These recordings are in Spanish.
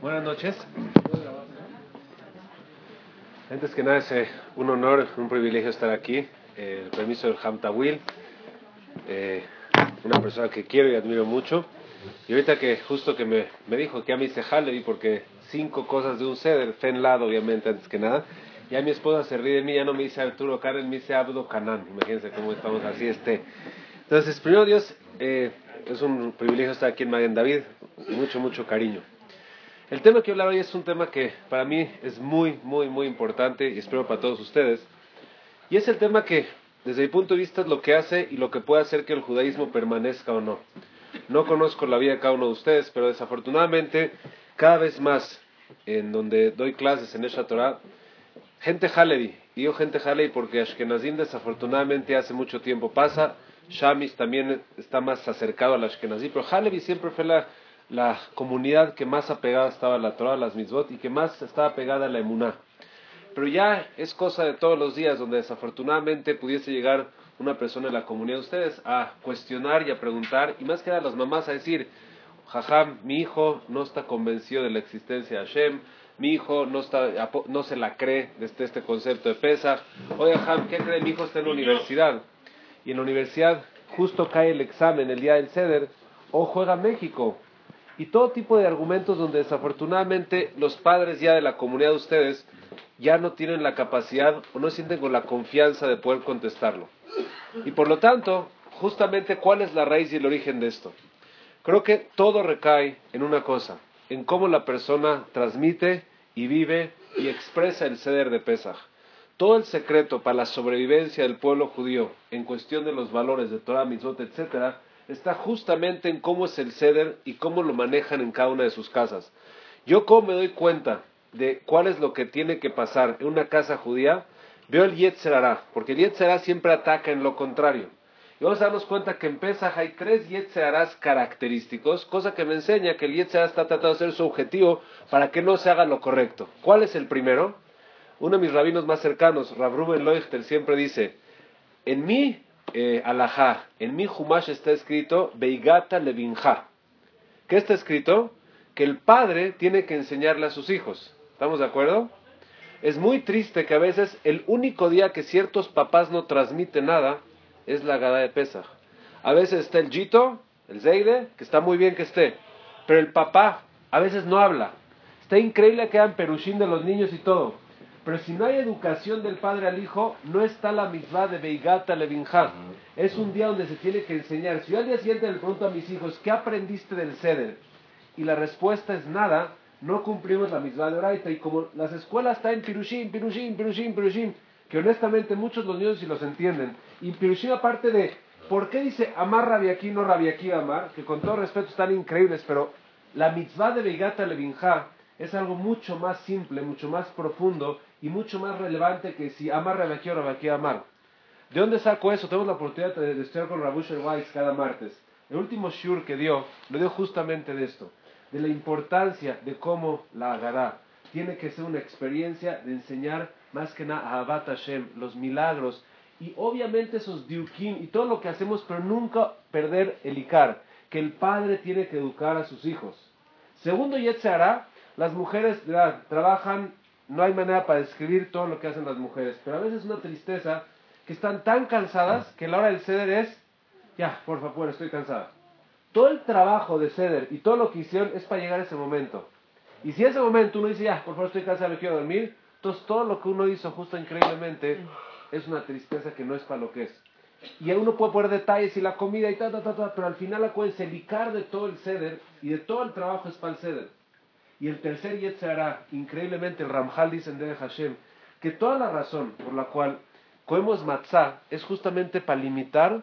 Buenas noches. Antes que nada es eh, un honor, un privilegio estar aquí. El permiso del Hamtawil, eh, una persona que quiero y admiro mucho. Y ahorita que justo que me, dijo que a mí se jale, porque cinco cosas de un ceder, lado obviamente antes que nada. Ya mi esposa se ríe de mí, ya no me dice Arturo Karen, me dice Abdo Canán. Imagínense cómo estamos así este. Entonces, primero Dios, eh, es un privilegio estar aquí en Magen David, mucho, mucho cariño. El tema que quiero hablar hoy es un tema que para mí es muy, muy, muy importante y espero para todos ustedes. Y es el tema que, desde mi punto de vista, es lo que hace y lo que puede hacer que el judaísmo permanezca o no. No conozco la vida de cada uno de ustedes, pero desafortunadamente, cada vez más en donde doy clases en esa Torah, gente Halevi, digo gente Halevi porque Ashkenazim desafortunadamente hace mucho tiempo pasa, Shamis también está más acercado al Ashkenazim, pero Halevi siempre fue la la comunidad que más apegada estaba a la Torah, a las mitzvot, y que más estaba pegada a la emuná. Pero ya es cosa de todos los días donde desafortunadamente pudiese llegar una persona de la comunidad de ustedes a cuestionar y a preguntar, y más que nada las mamás a decir, jajam, mi hijo no está convencido de la existencia de Hashem, mi hijo no, está, no se la cree desde este concepto de Pesach, oye jajam, ¿qué cree? Mi hijo está en la universidad, y en la universidad justo cae el examen el día del ceder, o juega México, y todo tipo de argumentos donde desafortunadamente los padres ya de la comunidad de ustedes ya no tienen la capacidad o no sienten con la confianza de poder contestarlo. Y por lo tanto, justamente cuál es la raíz y el origen de esto. Creo que todo recae en una cosa, en cómo la persona transmite y vive y expresa el ceder de Pesach. Todo el secreto para la sobrevivencia del pueblo judío en cuestión de los valores de Torah, Mitzvot, etcétera, está justamente en cómo es el ceder y cómo lo manejan en cada una de sus casas. Yo cómo me doy cuenta de cuál es lo que tiene que pasar en una casa judía, veo el Yetzerará, porque el Yetzerará siempre ataca en lo contrario. Y vamos a darnos cuenta que en Pesach hay tres Yetzerarás característicos, cosa que me enseña que el Yetzerará está tratando de hacer su objetivo para que no se haga lo correcto. ¿Cuál es el primero? Uno de mis rabinos más cercanos, Rav Ruben Leuchter, siempre dice, en mí eh, alajá. En mi Humash está escrito Beigata Levinja. ¿Qué está escrito? Que el padre tiene que enseñarle a sus hijos. ¿Estamos de acuerdo? Es muy triste que a veces el único día que ciertos papás no transmiten nada es la gada de Pesach. A veces está el Jito, el Zeide, que está muy bien que esté, pero el papá a veces no habla. Está increíble que hagan perushín de los niños y todo. Pero si no hay educación del padre al hijo, no está la misma de Beigata Levinja. Es un día donde se tiene que enseñar. Si yo al día siguiente le pregunto a mis hijos, ¿qué aprendiste del Seder? Y la respuesta es nada, no cumplimos la misma de Oraita. Y como las escuelas están en Pirushim, Pirushim, Pirushim, Pirushim, que honestamente muchos los niños sí los entienden. Y Pirushim, aparte de, ¿por qué dice amar aquí, no aquí amar? Que con todo respeto están increíbles, pero la mitzvah de Beigata Levinja es algo mucho más simple, mucho más profundo y mucho más relevante que si amar Rabaquí o Rabaquí amar. ¿De dónde saco eso? Tenemos la oportunidad de estudiar con Rabusher Weiss cada martes. El último shur que dio, lo dio justamente de esto, de la importancia de cómo la agará. Tiene que ser una experiencia de enseñar más que nada a Abat Hashem, los milagros y obviamente esos diukim y todo lo que hacemos, pero nunca perder el ikar, que el padre tiene que educar a sus hijos. Segundo, hará las mujeres trabajan, no hay manera para describir todo lo que hacen las mujeres, pero a veces es una tristeza que están tan cansadas que la hora del ceder es, ya, por favor, estoy cansada. Todo el trabajo de ceder y todo lo que hicieron es para llegar a ese momento. Y si ese momento uno dice, ya, por favor, estoy cansada, me quiero dormir, entonces todo lo que uno hizo justo increíblemente es una tristeza que no es para lo que es. Y uno puede poner detalles y la comida y ta, ta, ta, ta, pero al final cuenta el de todo el ceder y de todo el trabajo es para el ceder. Y el tercer Yetzirah, increíblemente el Ramjal dice en Hashem, que toda la razón por la cual comemos matzah es justamente para limitar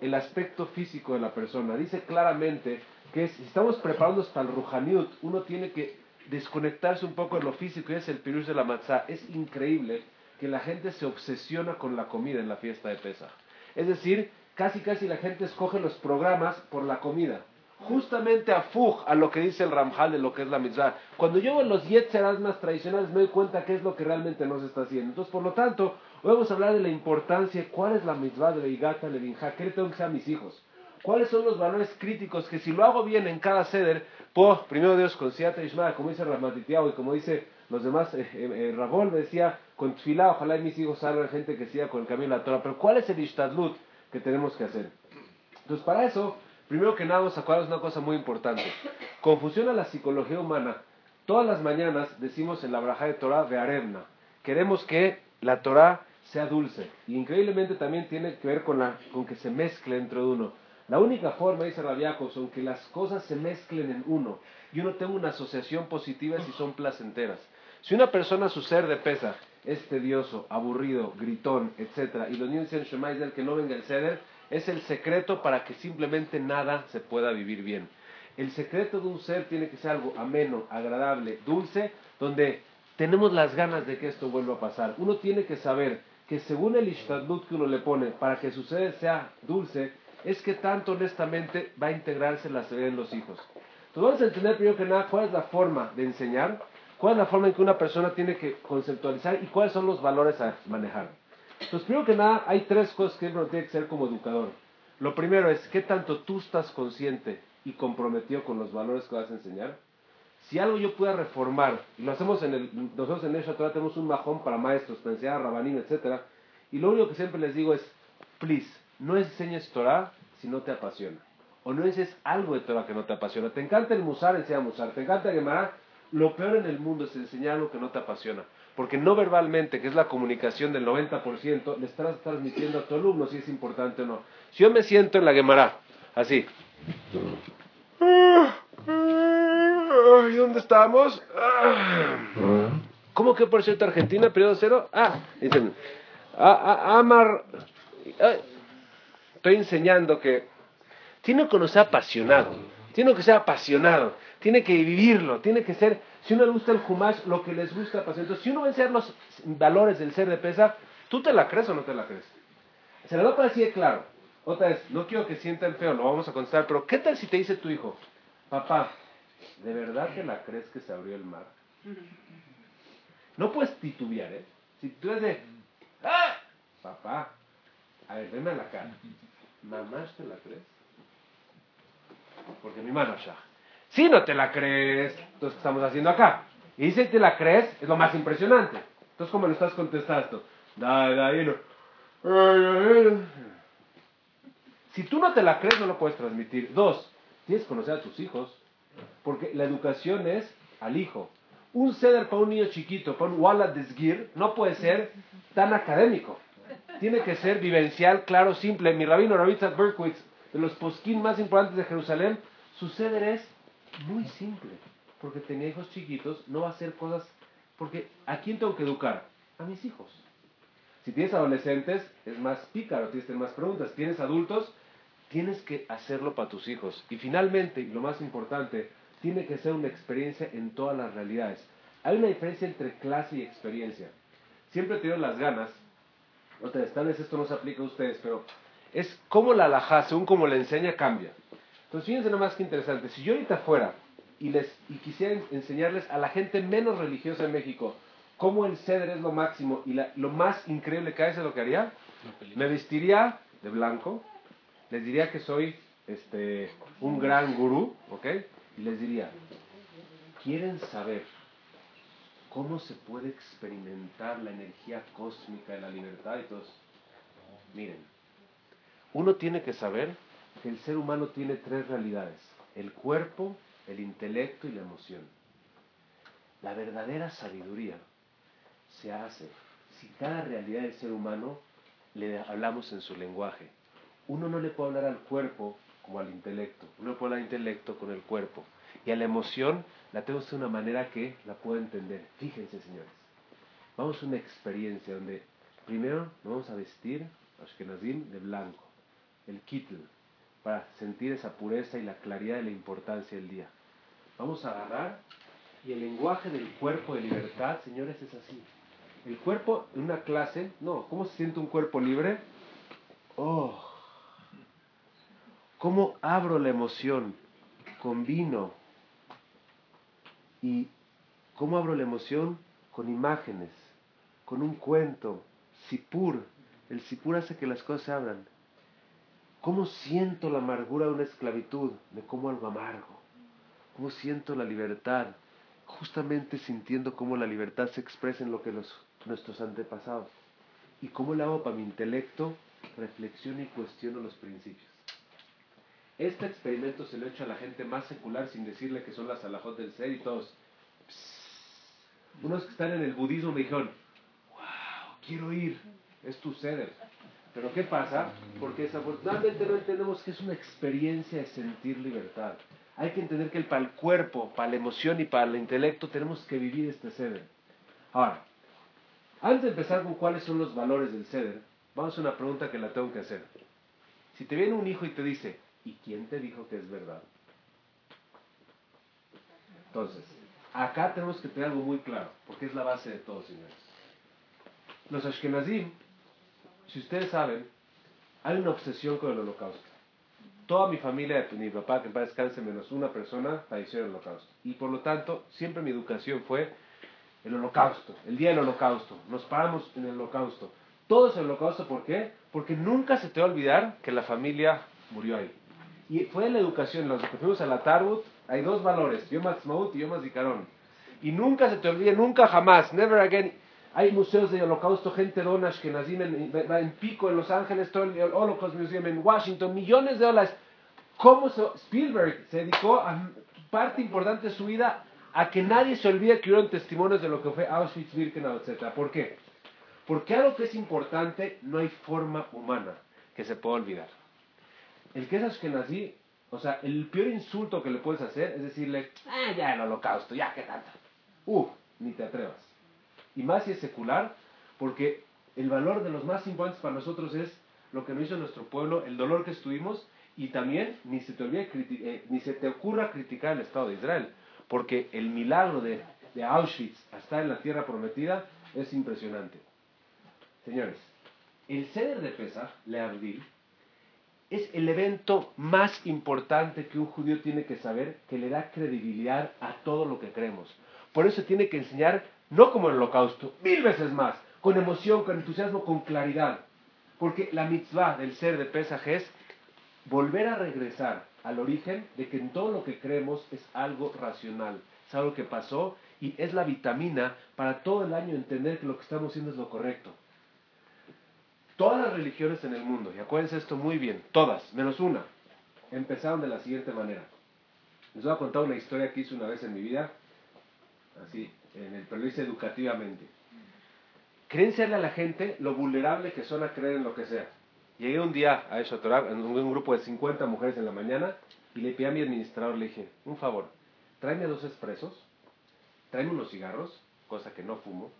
el aspecto físico de la persona. Dice claramente que si estamos preparándonos para el Ruhaniut, uno tiene que desconectarse un poco de lo físico y es el pirush de la matzah. Es increíble que la gente se obsesiona con la comida en la fiesta de Pesach. Es decir, casi casi la gente escoge los programas por la comida justamente a Fuj, a lo que dice el Ramjal de lo que es la mitzvah. Cuando yo veo los Yetzeras más tradicionales me doy cuenta que es lo que realmente no se está haciendo. Entonces, por lo tanto, hoy vamos a hablar de la importancia, cuál es la mitzvah de la Igata Levinja, qué le tengo que hacer a mis hijos. cuáles son los valores críticos que si lo hago bien en cada ceder, puedo, primero Dios, con Siata Ishmael, como dice Ramatitiao y como dice los demás, eh, eh, eh me decía, con Tfilá, ojalá y mis hijos salgan gente que siga con el camino de la Torah, pero ¿cuál es el Ishtadlut que tenemos que hacer? Entonces, para eso, primero que nada, vamos a una cosa muy importante. Confusión a la psicología humana. Todas las mañanas decimos en la braja de Torah de Aremna. Queremos que la Torah sea dulce. Y increíblemente también tiene que ver con, la, con que se mezcle dentro de uno. La única forma, dice Rabiacos, son que las cosas se mezclen en uno y uno tenga una asociación positiva si son placenteras. Si una persona su ser de pesa es tedioso, aburrido, gritón, etc., y los niños dicen Shemai que no venga el ceder, es el secreto para que simplemente nada se pueda vivir bien. El secreto de un ser tiene que ser algo ameno, agradable, dulce, donde tenemos las ganas de que esto vuelva a pasar. Uno tiene que saber que según el ishtadlut que uno le pone para que su ser sea dulce, es que tanto honestamente va a integrarse la serie en los hijos. Entonces vamos a entender primero que nada cuál es la forma de enseñar, cuál es la forma en que una persona tiene que conceptualizar y cuáles son los valores a manejar. Entonces primero que nada hay tres cosas que uno tiene que ser como educador. Lo primero es qué tanto tú estás consciente y comprometido con los valores que vas a enseñar. Si algo yo pueda reformar, y lo hacemos en el, nosotros en el Torah tenemos un majón para maestros, para enseñar a Rabanim, etc. Y lo único que siempre les digo es, please, no enseñes Torah si no te apasiona. O no enseñes algo de Torah que no te apasiona. Te encanta el Musar, enseña Musar. Te encanta Gemara. Lo peor en el mundo es enseñar algo que no te apasiona. Porque no verbalmente, que es la comunicación del 90%, le estás transmitiendo a tu alumno si es importante o no. Si yo me siento en la Gemara, así. ¿Y dónde estamos? ¿Cómo que por cierto Argentina, periodo cero? Ah, dicen, Amar, estoy enseñando que tiene que ser apasionado, tiene que ser apasionado, tiene que vivirlo, tiene que ser, si uno le gusta el Humash, lo que les gusta Entonces, si uno va a ser los valores del ser de pesa, ¿tú te la crees o no te la crees? Se la doy para así de claro. Otra vez, no quiero que sientan feo, lo vamos a contestar, pero ¿qué tal si te dice tu hijo, papá, ¿de verdad te la crees que se abrió el mar? No puedes titubear, ¿eh? Si tú eres de, ¡ah! Papá, a ver, venme a la cara. ¿Mamá te la crees? Porque mi mano ya. Si no te la crees, entonces ¿qué estamos haciendo acá? Y si te la crees, es lo más impresionante. Entonces, ¿cómo lo estás contestando? Si tú no te la crees, no lo puedes transmitir. Dos, tienes que conocer a tus hijos. Porque la educación es al hijo. Un ceder para un niño chiquito, para un Walla Desgir, no puede ser tan académico tiene que ser vivencial, claro, simple. Mi rabino Ravitzat Berkowitz, de los posquín más importantes de Jerusalén, su ceder es muy simple, porque tenía hijos chiquitos, no va a hacer cosas, porque ¿a quién tengo que educar? A mis hijos. Si tienes adolescentes, es más pícaro, tienes que tener más preguntas. Tienes adultos, tienes que hacerlo para tus hijos. Y finalmente, y lo más importante, tiene que ser una experiencia en todas las realidades. Hay una diferencia entre clase y experiencia. Siempre he tenido las ganas otra vez, tal esto no se aplica a ustedes, pero es como la alajá, según como la enseña, cambia. Entonces, fíjense nomás que interesante. Si yo ahorita fuera y, les, y quisiera enseñarles a la gente menos religiosa en México cómo el ceder es lo máximo y lo más increíble que hay, lo que haría? Me vestiría de blanco, les diría que soy este, un gran gurú, ¿ok? Y les diría, ¿quieren saber ¿Cómo se puede experimentar la energía cósmica de la libertad? Y todos, miren, uno tiene que saber que el ser humano tiene tres realidades, el cuerpo, el intelecto y la emoción. La verdadera sabiduría se hace si cada realidad del ser humano le hablamos en su lenguaje. Uno no le puede hablar al cuerpo como al intelecto, uno puede hablar al intelecto con el cuerpo. Y a la emoción la tenemos de una manera que la pueda entender. Fíjense, señores. Vamos a una experiencia donde primero nos vamos a vestir, Ashkenazim, de blanco, el kitl, para sentir esa pureza y la claridad de la importancia del día. Vamos a agarrar y el lenguaje del cuerpo de libertad, señores, es así. El cuerpo en una clase, no, ¿cómo se siente un cuerpo libre? Oh, ¿cómo abro la emoción? Con vino, ¿Y cómo abro la emoción? Con imágenes, con un cuento, sipur. El sipur hace que las cosas se abran. ¿Cómo siento la amargura de una esclavitud? Me como algo amargo. ¿Cómo siento la libertad? Justamente sintiendo cómo la libertad se expresa en lo que los, nuestros antepasados. ¿Y cómo le hago para mi intelecto? Reflexiono y cuestiono los principios. Este experimento se lo he hecho a la gente más secular sin decirle que son las alajot del ser y todos. Unos que están en el budismo me dijeron, wow, quiero ir, es tu ceder. Pero ¿qué pasa? Porque desafortunadamente no entendemos que es una experiencia de sentir libertad. Hay que entender que para el cuerpo, para la emoción y para el intelecto tenemos que vivir este ceder. Ahora, antes de empezar con cuáles son los valores del ceder, vamos a una pregunta que la tengo que hacer. Si te viene un hijo y te dice, ¿Y quién te dijo que es verdad? Entonces, acá tenemos que tener algo muy claro, porque es la base de todo, señores. Los Ashkenazim, si ustedes saben, hay una obsesión con el holocausto. Toda mi familia, mi papá, que en paz descanse, menos una persona, falleció en el holocausto. Y por lo tanto, siempre mi educación fue el holocausto, el día del holocausto. Nos paramos en el holocausto. Todo es el holocausto, ¿por qué? Porque nunca se te va a olvidar que la familia murió ahí. Y fue la educación, los que fuimos a la Tarbut, hay dos valores, Yom Ha'atzmaut y Yom Zikaron. Y nunca se te olvide, nunca jamás, never again. Hay museos de holocausto, gente donas que nacen en, Pico, en Los Ángeles, todo el Holocaust Museum en Washington, millones de dólares. ¿Cómo Spielberg se dedicó a parte importante de su vida a que nadie se olvide que hubieron testimonios de lo que fue Auschwitz, Birkenau, etc. ¿Por qué? Porque algo que es importante no hay forma humana que se pueda olvidar. El que es Ashkenazí, o sea, el peor insulto que le puedes hacer es decirle, ah, ya el holocausto, ya que tanto. Uf, ni te atrevas. Y más si es secular, porque el valor de los más importantes para nosotros es lo que nos hizo nuestro pueblo, el dolor que estuvimos, y también ni se te, olvide, eh, ni se te ocurra criticar el Estado de Israel, porque el milagro de, de Auschwitz hasta en la tierra prometida es impresionante. Señores, el ceder de Pesach, Le Abdil, es el evento más importante que un judío tiene que saber, que le da credibilidad a todo lo que creemos. Por eso tiene que enseñar, no como el holocausto, mil veces más, con emoción, con entusiasmo, con claridad. Porque la mitzvah del ser de Pesaj es volver a regresar al origen de que en todo lo que creemos es algo racional, es algo que pasó y es la vitamina para todo el año entender que lo que estamos haciendo es lo correcto. Todas las religiones en el mundo, y acuérdense esto muy bien, todas, menos una, empezaron de la siguiente manera. Les voy a contar una historia que hice una vez en mi vida, así, en el, pero lo hice educativamente. Creen a la gente lo vulnerable que son a creer en lo que sea. Llegué un día a eso, en un grupo de 50 mujeres en la mañana, y le pedí a mi administrador, le dije, un favor, tráeme dos expresos, tráeme unos cigarros, cosa que no fumo,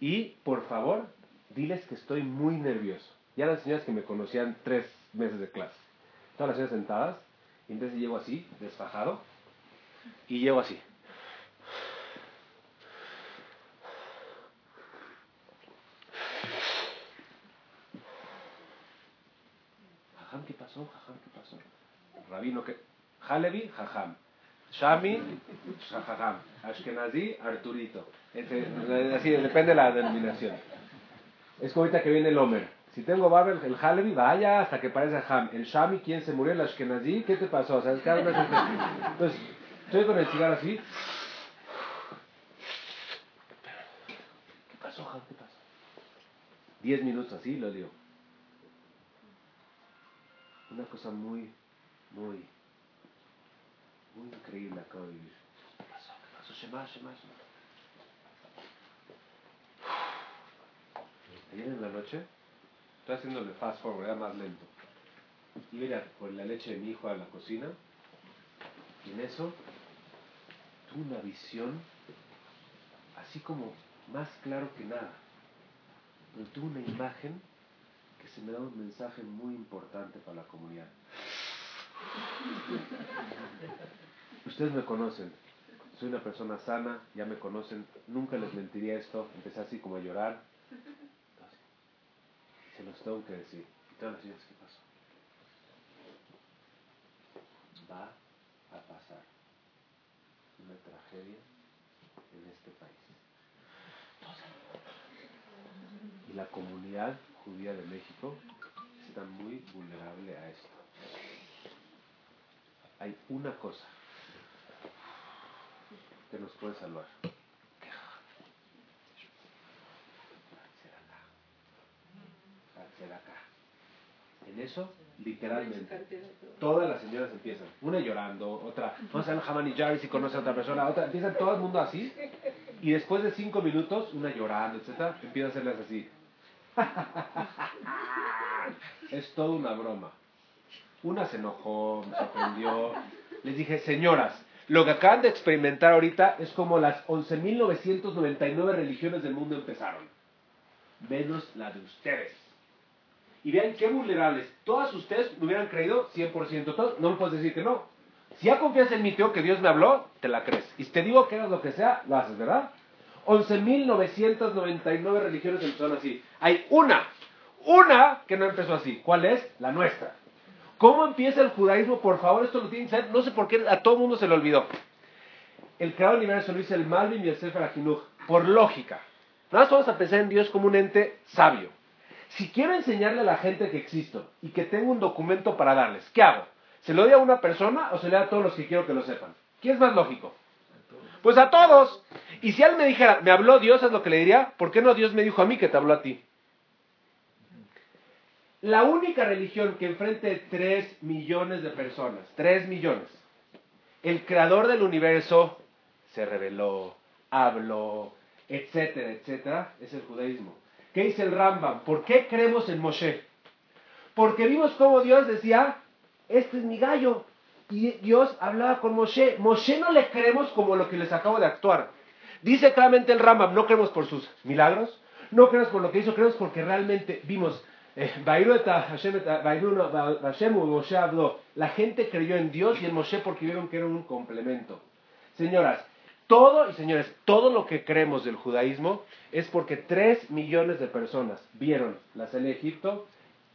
y por favor, diles que estoy muy nervioso. Ya las señoras que me conocían tres meses de clase. Todas las señoras sentadas, y entonces llego así, desfajado, y llego así. Jajam, ¿qué pasó? Jajam, ¿qué pasó? Rabino, ¿qué? Halevi, jajam. Shami, jajam. Ashkenazi, Arturito. así, depende de la denominación. Es como ahorita que viene el Homer. Si tengo Babel, el Halevi, vaya hasta que parece Ham. El Shami, ¿quién se murió? El Ashkenazi, ¿qué te pasó? ¿Sabes? Cada vez Entonces, estoy con el cigarro así. ¿Qué pasó, Ham? ¿Qué pasó? Diez minutos así, lo digo. Una cosa muy, muy, muy increíble acabo de vivir. ¿Qué pasó? ¿Qué pasó? Shema, Shema, Shema. Ayer en la noche, estoy haciéndole fast forward, más lento. Y mira, por la leche de mi hijo a la cocina. Y en eso, tuve una visión, así como más claro que nada. Pero tuve una imagen que se me da un mensaje muy importante para la comunidad. Ustedes me conocen, soy una persona sana, ya me conocen, nunca les mentiría esto, empecé así como a llorar, se los tengo que decir. Y todas las días que pasó. Va a pasar una tragedia en este país. Y la comunidad judía de México está muy vulnerable a esto. Hay una cosa que nos puede salvar. En eso, literalmente, todas las señoras empiezan. Una llorando, otra, vamos a ver Hamani Jarvis y conoce a otra persona, otra, empiezan todo el mundo así. Y después de cinco minutos, una llorando, etc., empieza a hacerlas así. Es toda una broma. Una se enojó, se ofendió. Les dije, señoras, lo que acaban de experimentar ahorita es como las 11.999 religiones del mundo empezaron. Menos la de ustedes. Y vean qué vulnerables. Todas ustedes me hubieran creído 100%. no me puedes decir que no. Si ya confías en mí, tío, que Dios me habló, te la crees. Y si te digo que hagas lo que sea, lo haces, ¿verdad? 11.999 religiones empezaron así. Hay una, una que no empezó así. ¿Cuál es? La nuestra. ¿Cómo empieza el judaísmo? Por favor, esto lo tienen que saber. No sé por qué a todo el mundo se le olvidó. El creador universo lo dice el Malvin y el Sefer Ajinuj. Por lógica. Nada más vamos a pensar en Dios como un ente sabio. Si quiero enseñarle a la gente que existo y que tengo un documento para darles, ¿qué hago? ¿Se lo doy a una persona o se le da a todos los que quiero que lo sepan? ¿Qué es más lógico? Pues a todos. Y si él me dijera, me habló Dios, es lo que le diría, ¿por qué no Dios me dijo a mí que te habló a ti? La única religión que enfrente tres millones de personas, tres millones, el creador del universo se reveló, habló, etcétera, etcétera, es el judaísmo. ¿Qué dice el Rambam? ¿Por qué creemos en Moshe? Porque vimos cómo Dios decía, este es mi gallo. Y Dios hablaba con Moshe. Moshe no le creemos como lo que les acabo de actuar. Dice claramente el Rambam, no creemos por sus milagros, no creemos por lo que hizo, creemos porque realmente vimos. Eh, la gente creyó en Dios y en Moshe porque vieron que era un complemento. Señoras, todo, y señores, todo lo que creemos del judaísmo es porque tres millones de personas vieron la salida de Egipto,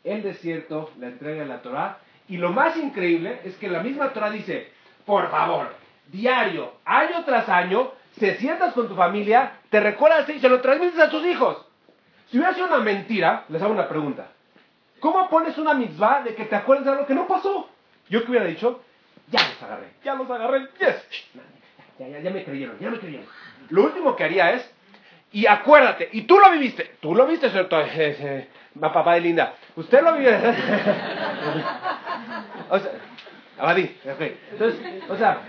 el desierto, la entrega de la Torah, y lo más increíble es que la misma Torah dice, por favor, diario, año tras año, se sientas con tu familia, te recuerdas y se lo transmites a tus hijos. Si hubiera sido una mentira, les hago una pregunta. ¿Cómo pones una mitzvah de que te acuerdes de algo que no pasó? Yo que hubiera dicho, ya los agarré, ya los agarré, yes. Ya, ya, ya me creyeron, ya me creyeron. Lo último que haría es, y acuérdate, y tú lo viviste, tú lo viste, ¿cierto? Eh, papá de Linda, usted lo vivió. o sea, Abadí, Entonces, o sea,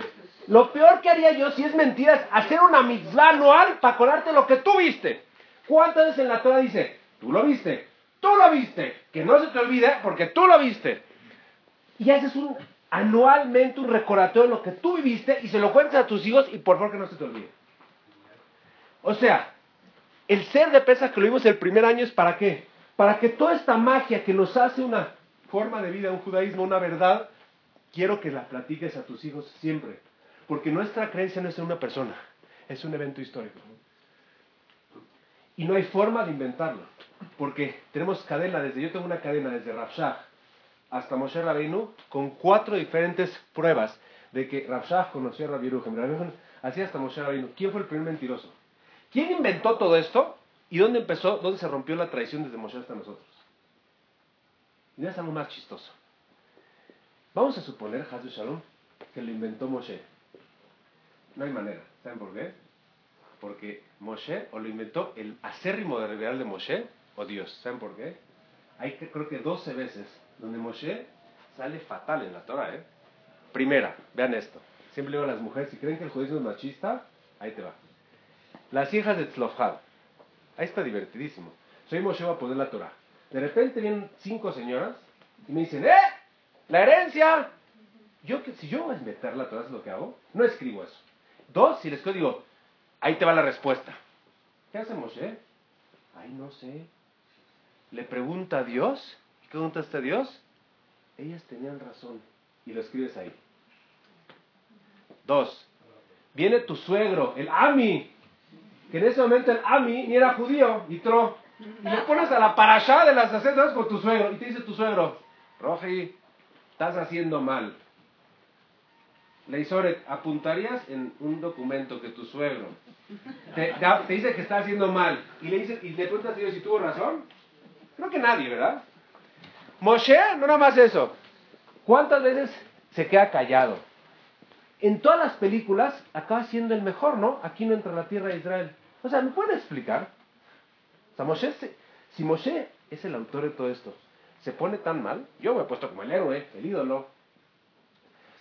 lo peor que haría yo si es mentira es hacer una mitzvah anual para acordarte lo que tú viste. ¿Cuántas veces en la Torah dice, tú lo viste, tú lo viste, que no se te olvide porque tú lo viste? Y haces un anualmente un recordatorio de lo que tú viviste y se lo cuentas a tus hijos y por favor que no se te olvide. O sea, el ser de pesa que lo vimos el primer año es para qué? Para que toda esta magia que nos hace una forma de vida, un judaísmo, una verdad, quiero que la platiques a tus hijos siempre. Porque nuestra creencia no es en una persona, es un evento histórico. Y no hay forma de inventarlo. Porque tenemos cadena, desde yo tengo una cadena desde Rafshah hasta Moshe Rabbeinu con cuatro diferentes pruebas de que Rafshah conoció a Rabbi Yerujem. Así hasta Moshe Rabbeinu. ¿Quién fue el primer mentiroso? ¿Quién inventó todo esto? ¿Y dónde empezó? ¿Dónde se rompió la tradición desde Moshe hasta nosotros? Y es algo más chistoso. Vamos a suponer, Hazu Shalom, que lo inventó Moshe. No hay manera. ¿Saben por qué? Porque Moshe o lo inventó el acérrimo de revelar de Moshe o Dios. ¿Saben por qué? Hay creo que 12 veces donde Moshe sale fatal en la Torah. ¿eh? Primera, vean esto. Siempre digo a las mujeres, si creen que el judaísmo es machista, ahí te va. Las hijas de Tzlofhad. Ahí está divertidísimo. Soy Moshe, va a poner la Torah. De repente vienen cinco señoras y me dicen, ¡eh! ¡La herencia! Yo, si yo voy a meter la lo que hago. No escribo eso. Dos, si les digo, ahí te va la respuesta. ¿Qué hace Moshe? Ay, no sé. Le pregunta a Dios preguntaste a Dios? Ellas tenían razón. Y lo escribes ahí. Dos. Viene tu suegro, el Ami. Que en ese momento el Ami ni era judío, y tro. Y le pones a la parashá de las acetas con tu suegro. Y te dice tu suegro, Roji, estás haciendo mal. Leisoret, ¿apuntarías en un documento que tu suegro te, dice que está haciendo mal y le, dice, y le preguntas a Dios si tuvo razón? Creo que nadie, ¿verdad? Moshe, no nada más eso. ¿Cuántas veces se queda callado? En todas las películas acaba siendo el mejor, ¿no? Aquí no entra la tierra de Israel. O sea, ¿me puede explicar? O sea, Moshe, si Moshe es el autor de todo esto, se pone tan mal, yo me he puesto como el héroe, el ídolo.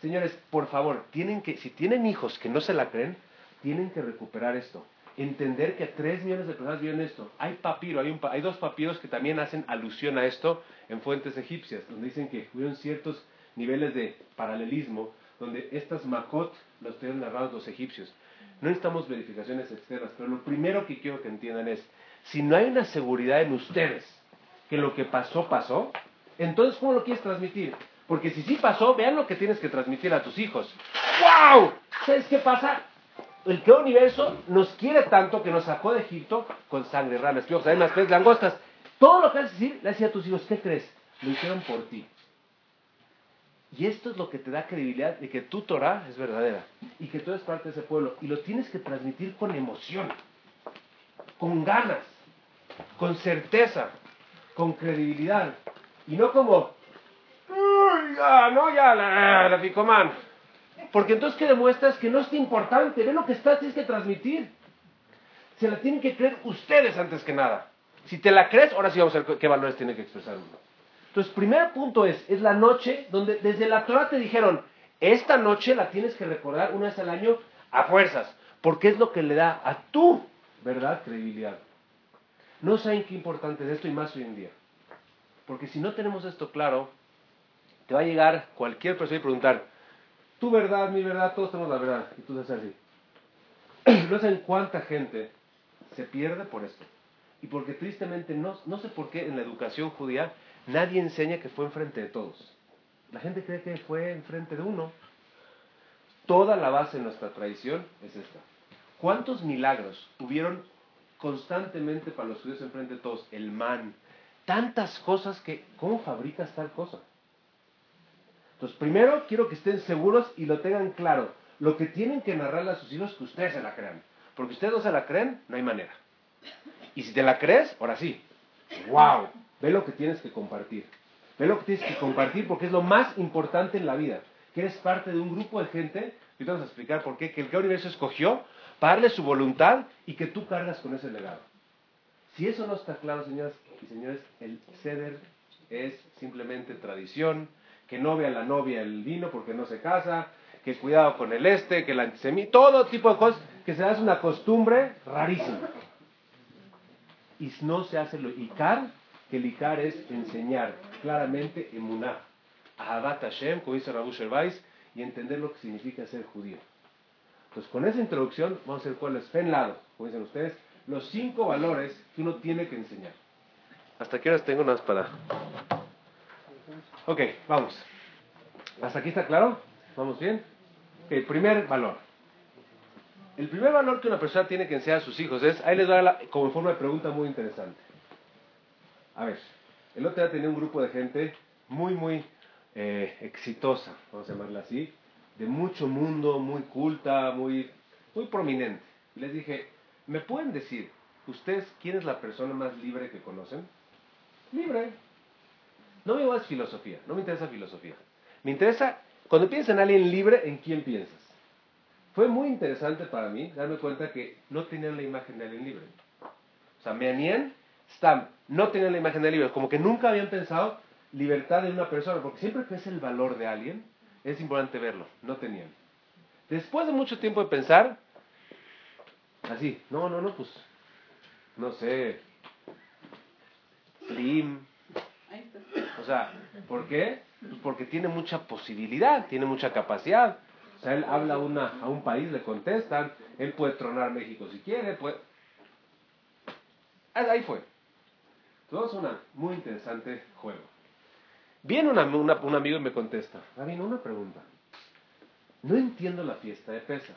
Señores, por favor, tienen que, si tienen hijos que no se la creen, tienen que recuperar esto. Entender que tres millones de personas viven esto. Hay papiro, hay dos papiros que también hacen alusión a esto en fuentes egipcias, donde dicen que hubieron ciertos niveles de paralelismo, donde estas makot los tienen narrados los egipcios. No necesitamos verificaciones externas, pero lo primero que quiero que entiendan es, si no hay una seguridad en ustedes que lo que pasó, pasó, entonces ¿cómo lo quieres transmitir? Porque si sí pasó, vean lo que tienes que transmitir a tus hijos. ¡Wow! ¿Sabes qué pasa? El que universo nos quiere tanto que nos sacó de Egipto con sangre, ranas, piojos, además, peces, langostas. Todo lo que vas a decir, le decía a tus hijos, ¿qué crees? Lo hicieron por ti. Y esto es lo que te da credibilidad de que tu Torah es verdadera y que tú eres parte de ese pueblo. Y lo tienes que transmitir con emoción, con ganas, con certeza, con credibilidad. Y no como, ya, no, ya, la, la picomán. Porque entonces, ¿qué demuestras? Que no es importante. Ve lo que estás, tienes que transmitir. Se la tienen que creer ustedes antes que nada. Si te la crees, ahora sí vamos a ver qué valores tiene que expresar uno. Entonces, primer punto es, es la noche donde desde la Torah te dijeron, esta noche la tienes que recordar una vez al año a fuerzas, porque es lo que le da a tu verdad credibilidad. No saben qué importante es esto y más hoy en día. Porque si no tenemos esto claro, te va a llegar cualquier persona y preguntar, tu verdad, mi verdad, todos tenemos la verdad. Y tú haces así. No saben cuánta gente se pierde por esto. Y porque tristemente, no, no sé por qué en la educación judía nadie enseña que fue enfrente de todos. La gente cree que fue enfrente de uno. Toda la base de nuestra tradición es esta. ¿Cuántos milagros hubieron constantemente para los judíos enfrente de todos? El man. Tantas cosas que, ¿cómo fabricas tal cosa? Entonces, primero quiero que estén seguros y lo tengan claro. Lo que tienen que narrarle a sus hijos que ustedes se la crean. Porque ustedes no se la creen, no hay manera. Y si te la crees, ahora sí. ¡Wow! Ve lo que tienes que compartir. Ve lo que tienes que compartir porque es lo más importante en la vida. Que eres parte de un grupo de gente, vamos a explicar por qué, que el universo escogió para darle su voluntad y que tú cargas con ese legado. Si eso no está claro, señoras y señores, el ceder es simplemente tradición, que no vea la novia el vino porque no se casa, que cuidado con el este, que el antisemita, todo tipo de cosas que se hace una costumbre rarísima. Y no se hace lo Icar, que el Icar es enseñar claramente emuná, Ahabat Hashem, como dice Rabu Shervais, y entender lo que significa ser judío. Pues con esa introducción vamos a ver cuál es, lado, como dicen ustedes, los cinco valores que uno tiene que enseñar. ¿Hasta qué horas tengo unas para...? Ok, vamos. ¿Hasta aquí está claro? ¿Vamos bien? El primer valor. El primer valor que una persona tiene que enseñar a sus hijos es, ahí les voy a dar como forma de pregunta muy interesante. A ver, el otro día tenía un grupo de gente muy, muy eh, exitosa, vamos a llamarla así, de mucho mundo, muy culta, muy, muy prominente. les dije, ¿me pueden decir, ustedes, quién es la persona más libre que conocen? Libre. No me es filosofía, no me interesa filosofía. Me interesa, cuando piensas en alguien libre, ¿en quién piensas? Fue muy interesante para mí darme cuenta que no tenían la imagen de alguien libre. O sea, Meanien, Stam, no tenían la imagen de libre. Como que nunca habían pensado libertad de una persona, porque siempre que es el valor de alguien, es importante verlo. No tenían. Después de mucho tiempo de pensar, así, no, no, no, pues, no sé, Slim. O sea, ¿por qué? Pues porque tiene mucha posibilidad, tiene mucha capacidad. O sea, él habla una, a un país, le contestan, él puede tronar México si quiere, puede... Ahí fue. Todo es un muy interesante juego. Viene un amigo y me contesta, David, una pregunta. No entiendo la fiesta de Pesach.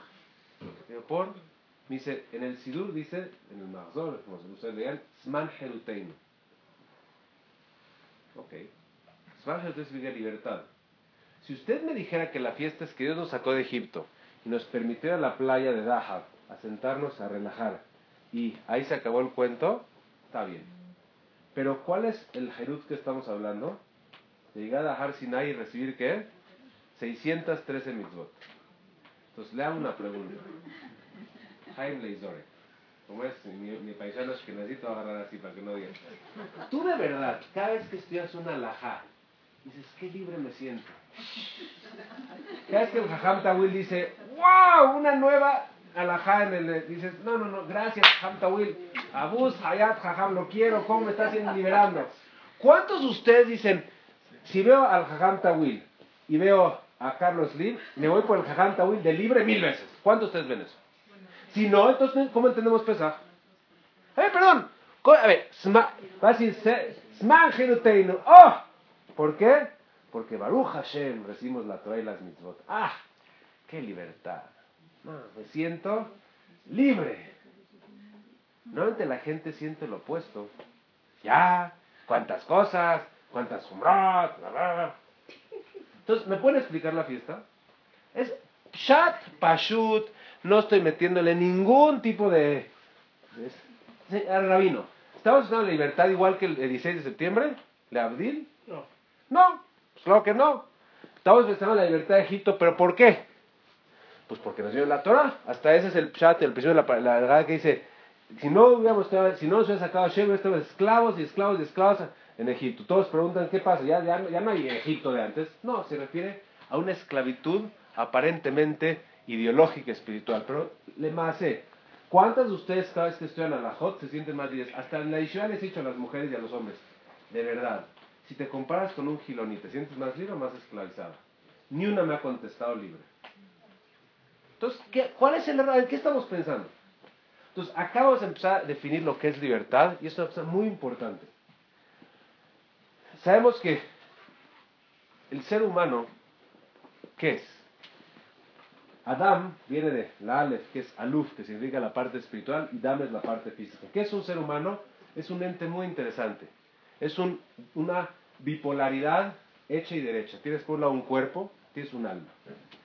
por, me dice, en el Sidur dice, en el Marzor, como ustedes lean, Sman Heluteinu. Ok. Sman Heluteinu significa libertad. Si usted me dijera que la fiesta es que Dios nos sacó de Egipto y nos permitió a la playa de Dahab a sentarnos a relajar y ahí se acabó el cuento, está bien. Pero ¿cuál es el Jerut que estamos hablando? De llegar a Har Sinai y recibir qué? 613 mitzvot. Entonces le hago una pregunta. Jaime Leizore, como es mi, mi paisano necesito agarrar así para que no digan. Tú de verdad, cada vez que estudias una alajá, dices, qué libre me siento. Cada vez que el Jajam Tawil dice, wow, una nueva alajá en el... Dices, no, no, no, gracias Jajam Tawil. Abus, Hayat, Jajam, lo quiero, ¿cómo me estás liberando? ¿Cuántos de ustedes dicen, si veo al Jajam Tawil y veo a Carlos Lim, me voy por el Jajam Tawil de libre mil veces? ¿Cuántos de ustedes ven eso? Si no, entonces, ¿cómo entendemos Pesaj? Eh, perdón. A ver, va a decir, ¡Oh! ¿Por qué? Porque Baruch Hashem recibimos la Torah y las mitzvot. ¡Ah! ¡Qué libertad! me siento libre. Normalmente la gente siente lo opuesto. Ya, cuántas cosas, cuántas umrat, Entonces, ¿me pueden explicar la fiesta? Es Shat Pashut, no estoy metiéndole ningún tipo de... Al rabino, ¿estamos usando la libertad igual que el 16 de septiembre? ¿Le Abdil? No. No, pues claro que no. Estamos pensando en la libertad de Egipto, pero ¿por qué? Pues porque nos dio la Torah. Hasta ese es el chat, el principio de la, la, que dice, si no hubiéramos si no nos hubiera sacado Shem, estamos esclavos y esclavos y esclavos en Egipto. Todos preguntan, ¿qué pasa? ¿Ya, ya, ya no hay Egipto de antes? No, se refiere a una esclavitud aparentemente ideológica, espiritual. Pero le más ¿cuántas de ustedes cada vez que estudian a la Jot se sienten más libres? Hasta en la Yeshiva les he dicho a las mujeres y a los hombres, de verdad, si te comparas con un gilón te sientes más libre o más esclavizada. Ni una me ha contestado libre. Entonces, ¿qué, ¿cuál es el error? ¿En qué estamos pensando? Entonces, acabamos de empezar a definir lo que es libertad y esto es muy importante. Sabemos que el ser humano, ¿qué es? Adam viene de la Aleph, que es Aluf, que significa la parte espiritual, y Dam es la parte física. ¿Qué es un ser humano? Es un ente muy interesante. Es un, una bipolaridad hecha y derecha. Tienes por un lado un cuerpo, tienes un alma.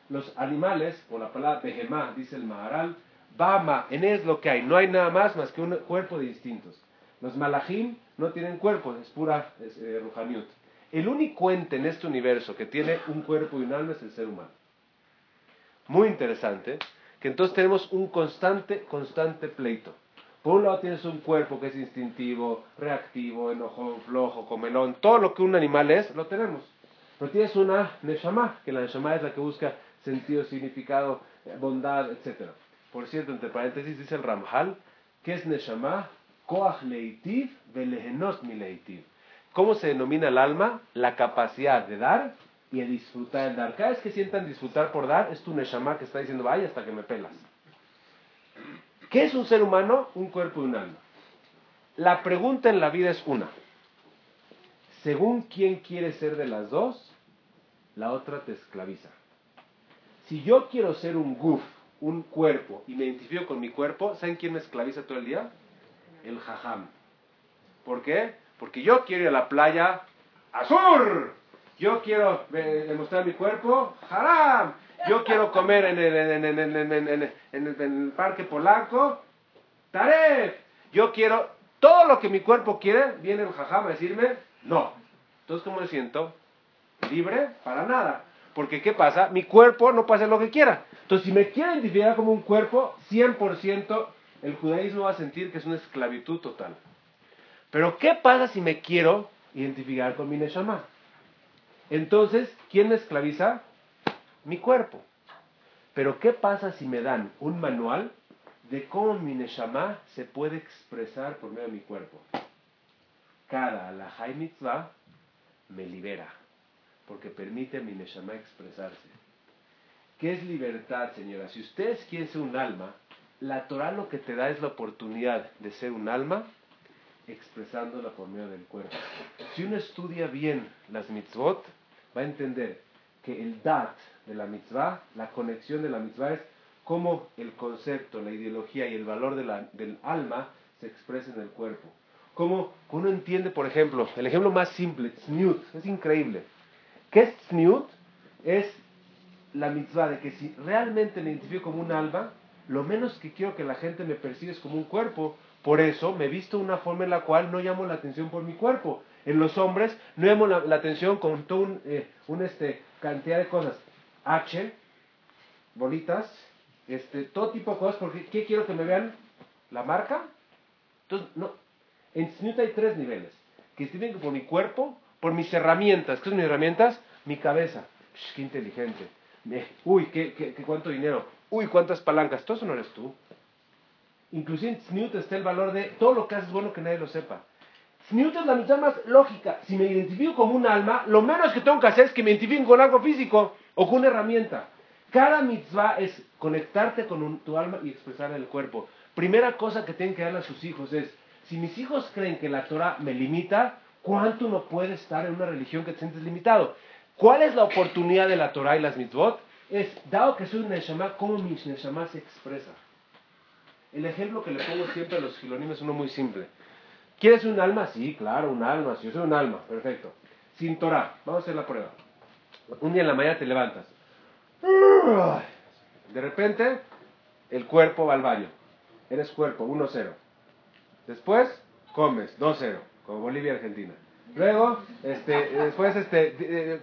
Los animales, por la palabra Behemá, dice el Maharal, Bama, en es lo que hay. No hay nada más más que un cuerpo de distintos. Los malachim no tienen cuerpo, es pura es, eh, El único ente en este universo que tiene un cuerpo y un alma es el ser humano muy interesante, que entonces tenemos un constante, constante pleito. Por un lado tienes un cuerpo que es instintivo, reactivo, enojón, flojo, comelón, todo lo que un animal es, lo tenemos. Pero tienes una neshama, que la neshama es la que busca sentido, significado, bondad, etc. Por cierto, entre paréntesis dice el Ramjal, ¿qué es neshama? Koach mi. ¿Cómo se denomina el alma? La capacidad de dar y a disfrutar el dar. Cada vez que sientan disfrutar por dar, es tu Neshama que está diciendo, vaya hasta que me pelas. ¿Qué es un ser humano? Un cuerpo y un alma. La pregunta en la vida es una. Según quién quiere ser de las dos, la otra te esclaviza. Si yo quiero ser un guf, un cuerpo, y me identifico con mi cuerpo, ¿saben quién me esclaviza todo el día? El jajam. ¿Por qué? Porque yo quiero ir a la playa azul yo quiero demostrar mi cuerpo, haram. Yo quiero comer en el, en, el, parque polaco, taref. Yo quiero, todo lo que mi cuerpo quiere, viene el jajam a decirme, no. Entonces, ¿cómo me siento? Libre para nada. Porque, ¿qué pasa? Mi cuerpo no puede hacer lo que quiera. Entonces, si me quiero identificar como un cuerpo, 100% el judaísmo va a sentir que es una esclavitud total. Pero, ¿qué pasa si me quiero identificar con mi neshama? Entonces, ¿quién me esclaviza? Mi cuerpo. Pero ¿qué pasa si me dan un manual de cómo mi neshama se puede expresar por medio de mi cuerpo? Cada la mitzvah me libera, porque permite a mi neshama expresarse. ¿Qué es libertad, señora? Si ustedes quieren ser un alma, la Torah lo que te da es la oportunidad de ser un alma expresándola por medio del cuerpo. Si uno estudia bien las mitzvot, va a entender que el dat de la mitzvah, la conexión de la mitzvah es cómo el concepto, la ideología y el valor del alma se expresa en el cuerpo. Cómo uno entiende, por ejemplo, el ejemplo más simple, tzniut, es increíble. ¿Qué es tzniut? Es la mitzvah de que si realmente me identifico como un alma, lo menos que quiero que la gente me perciba es como un cuerpo. Por eso me visto una forma en la cual no llamo la atención por mi cuerpo. En los hombres no llamo la, atención con toda un, eh, este, cantidad de cosas. H, bolitas, este, todo tipo de cosas, porque ¿qué quiero que me vean? ¿La marca? Entonces, no. En Snut hay tres niveles. Que tienen por mi cuerpo, por mis herramientas. ¿Qué son mis herramientas? Mi cabeza. qué inteligente. uy, qué, qué, cuánto dinero. Uy, cuántas palancas. Todo eso no eres tú. Inclusive en Snut está el valor de todo lo que haces bueno que nadie lo sepa. Snut es la mitad más lógica. Si me identifico como un alma, lo menos que tengo que hacer es que me identifiquen con algo físico o con una herramienta. Cada mitzvah es conectarte con tu alma y expresar el cuerpo. Primera cosa que tienen que darle a sus hijos es, si mis hijos creen que la Torah me limita, ¿cuánto no puede estar en una religión que te sientes limitado? ¿Cuál es la oportunidad de la Torah y las mitzvot? Es, dado que soy un neshama, ¿cómo mi neshama se expresa? El ejemplo que le pongo siempre a los gilonim es uno muy simple. ¿Quieres un alma? Sí, claro, un alma. Si yo soy un alma, perfecto. Sin Torah, vamos a hacer la prueba. Un día en la mañana te levantas. De repente, el cuerpo va al baño. Eres cuerpo, 1-0. Después, comes, 2-0, como Bolivia y Argentina. Luego, este, después, este,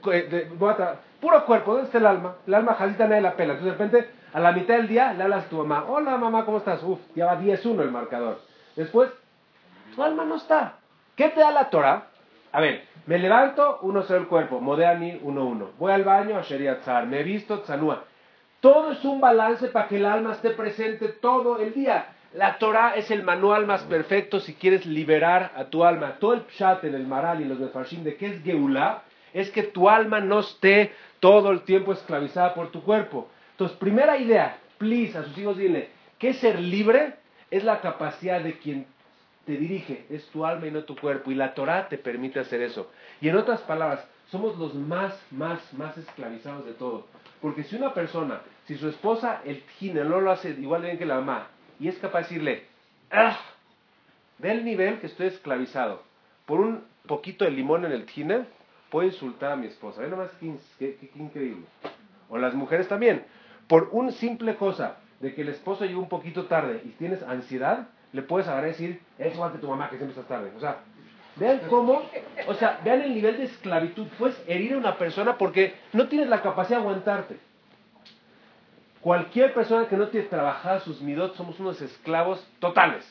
puro cuerpo, ¿dónde está el alma? El alma jazita nadie la pela. Entonces, de repente, a la mitad del día, le hablas a tu mamá. Hola, mamá, ¿cómo estás? Uf, ya va 10-1 el marcador. Después, tu alma no está. ¿Qué te da la Torah? A ver, me levanto, 1-0 el cuerpo. Modeani, 1-1. Voy al baño, a Tzar. Me visto, Tzanua. Todo es un balance para que el alma esté presente todo el día. La Torah es el manual más perfecto si quieres liberar a tu alma. Todo el chat en el Maral y los Mefarshim de qué es Geulah es que tu alma no esté todo el tiempo esclavizada por tu cuerpo. Entonces, primera idea, please, a sus hijos dile, que ser libre es la capacidad de quien te dirige, es tu alma y no tu cuerpo. Y la Torah te permite hacer eso. Y en otras palabras, somos los más, más, más esclavizados de todo. Porque si una persona, si su esposa, el no lo hace igual bien que la mamá, y es capaz de decirle, ¡ah! Ve el nivel que estoy esclavizado. Por un poquito de limón en el tiner, puedo insultar a mi esposa. Ve nomás qué, increíble. O las mujeres también. Por una simple cosa de que el esposo llegó un poquito tarde y tienes ansiedad, le puedes agarrar y decir, es igual que tu mamá que siempre estás tarde. O sea, vean cómo, o sea, vean el nivel de esclavitud. Puedes herir a una persona porque no tienes la capacidad de aguantarte. Cualquier persona que no tiene trabajado sus midot somos unos esclavos totales.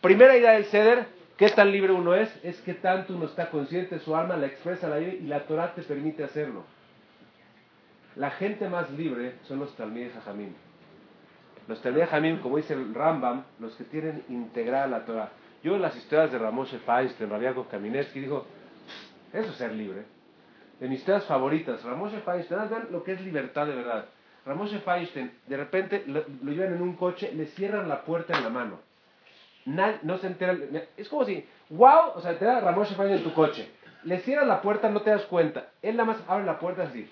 Primera idea del ceder, ¿qué tan libre uno es? Es que tanto uno está consciente, su alma la expresa la y la Torah te permite hacerlo. La gente más libre son los Talmid Jajamim. Los Talmid Jajamim, como dice el Rambam, los que tienen integrada la Torah. Yo en las historias de Ramoshe Feist, de Rabiakov Kamineski, dijo, eso es ser libre. De mis historias favoritas, Ramoshe Feist, vean lo que es libertad de verdad. Ramoshe Feinstein, de repente lo, llevan en un coche, le cierran la puerta en la mano. No se entera. Es como si, wow, o sea, te da Ramoshe Feinstein en tu coche. Le cierran la puerta, no te das cuenta. Él nada más abre la puerta así.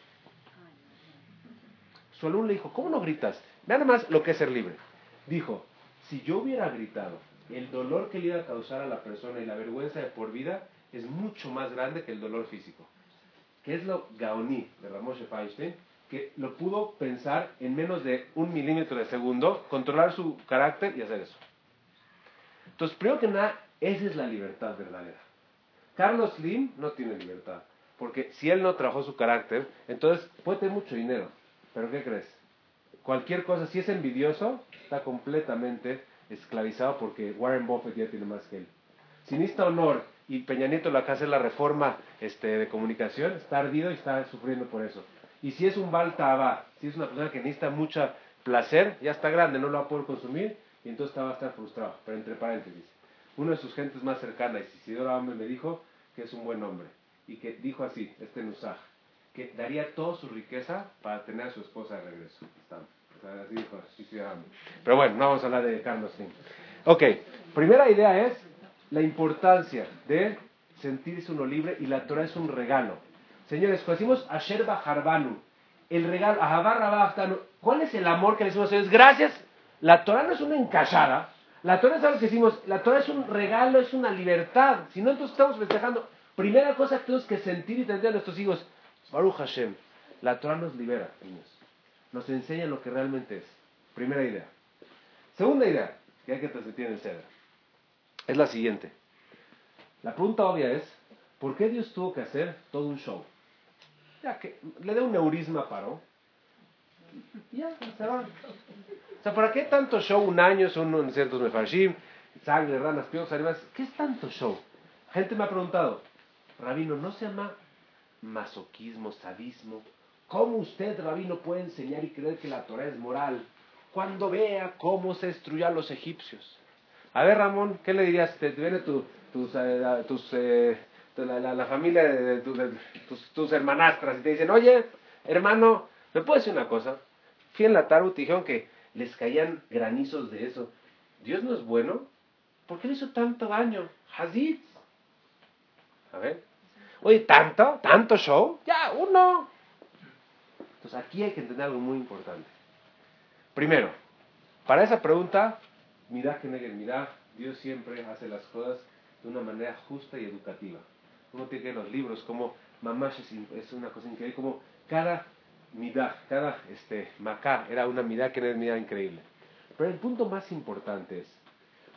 Su alumno le dijo, ¿cómo no gritas? Vean nada más lo que es ser libre. Dijo, si yo hubiera gritado, el dolor que le iba a causar a la persona y la vergüenza de por vida es mucho más grande que el dolor físico. ¿Qué es lo gaoní de Ramoshe Feinstein? que lo pudo pensar en menos de un milímetro de segundo, controlar su carácter y hacer eso. Entonces, primero que nada, esa es la libertad verdadera. Carlos Slim no tiene libertad, porque si él no trabajó su carácter, entonces puede tener mucho dinero, pero ¿qué crees? Cualquier cosa, si es envidioso, está completamente esclavizado porque Warren Buffett ya tiene más que él. Si necesita honor y Peña Nieto lo que hace la reforma este, de comunicación, está ardido y está sufriendo por eso. Y si es un baltaba, si es una persona que necesita mucho placer, ya está grande, no lo va a poder consumir y entonces va a estar frustrado. Pero entre paréntesis, uno de sus gentes más cercanas, Isidoro Ambe, me dijo que es un buen hombre y que dijo así, este Nusaj, que daría toda su riqueza para tener a su esposa de regreso. Sea, así dijo Isidoro Pero bueno, no vamos a hablar de Carlos Slim. Ok, primera idea es la importancia de sentirse uno libre y la Torah es un regalo. Señores, cuando decimos Asher Harbanu, el regalo, ¿cuál es el amor que le decimos a ellos? Gracias. La Torah no es una encajada. La Torah es algo que decimos, la Torah es un regalo, es una libertad. Si no, entonces estamos festejando. Primera cosa que tenemos que sentir y tener a nuestros hijos, Baruch Hashem, la Torah nos libera, niños. Nos enseña lo que realmente es. Primera idea. Segunda idea que hay que transmitir en el ceder es la siguiente. La pregunta obvia es, ¿por qué Dios tuvo que hacer todo un show? Ya que le dé un neurisma paró. Ya, se va. O sea, ¿para qué tanto show? Un año son ciertos mefarshim, sangre, ranas, piojos, animales. ¿Qué es tanto show? Gente me ha preguntado, Rabino, ¿no se llama masoquismo, sadismo? ¿Cómo usted, Rabino, puede enseñar y creer que la Torah es moral cuando vea cómo se destruyó a los egipcios? A ver, Ramón, ¿qué le dirías? Te viene tu, tus, eh, tus eh, la, familia de, tus, tus, hermanastras y te dicen, oye, hermano, ¿me puedes decir una cosa? Fui en la tarde y dijeron que les caían granizos de eso. ¿Dios no es bueno? ¿Por qué le hizo tanto daño? Hazid. A ver. Oye, ¿tanto? ¿Tanto show? Ya, uno. Entonces aquí hay que entender algo muy importante. Primero, para esa pregunta, mira que mira, Dios siempre hace las cosas de una manera justa y educativa. Uno tiene que los libros, como Mamash es, una cosa increíble, como cada midá, cada este, macá era una midá que era una increíble. Pero el punto más importante es,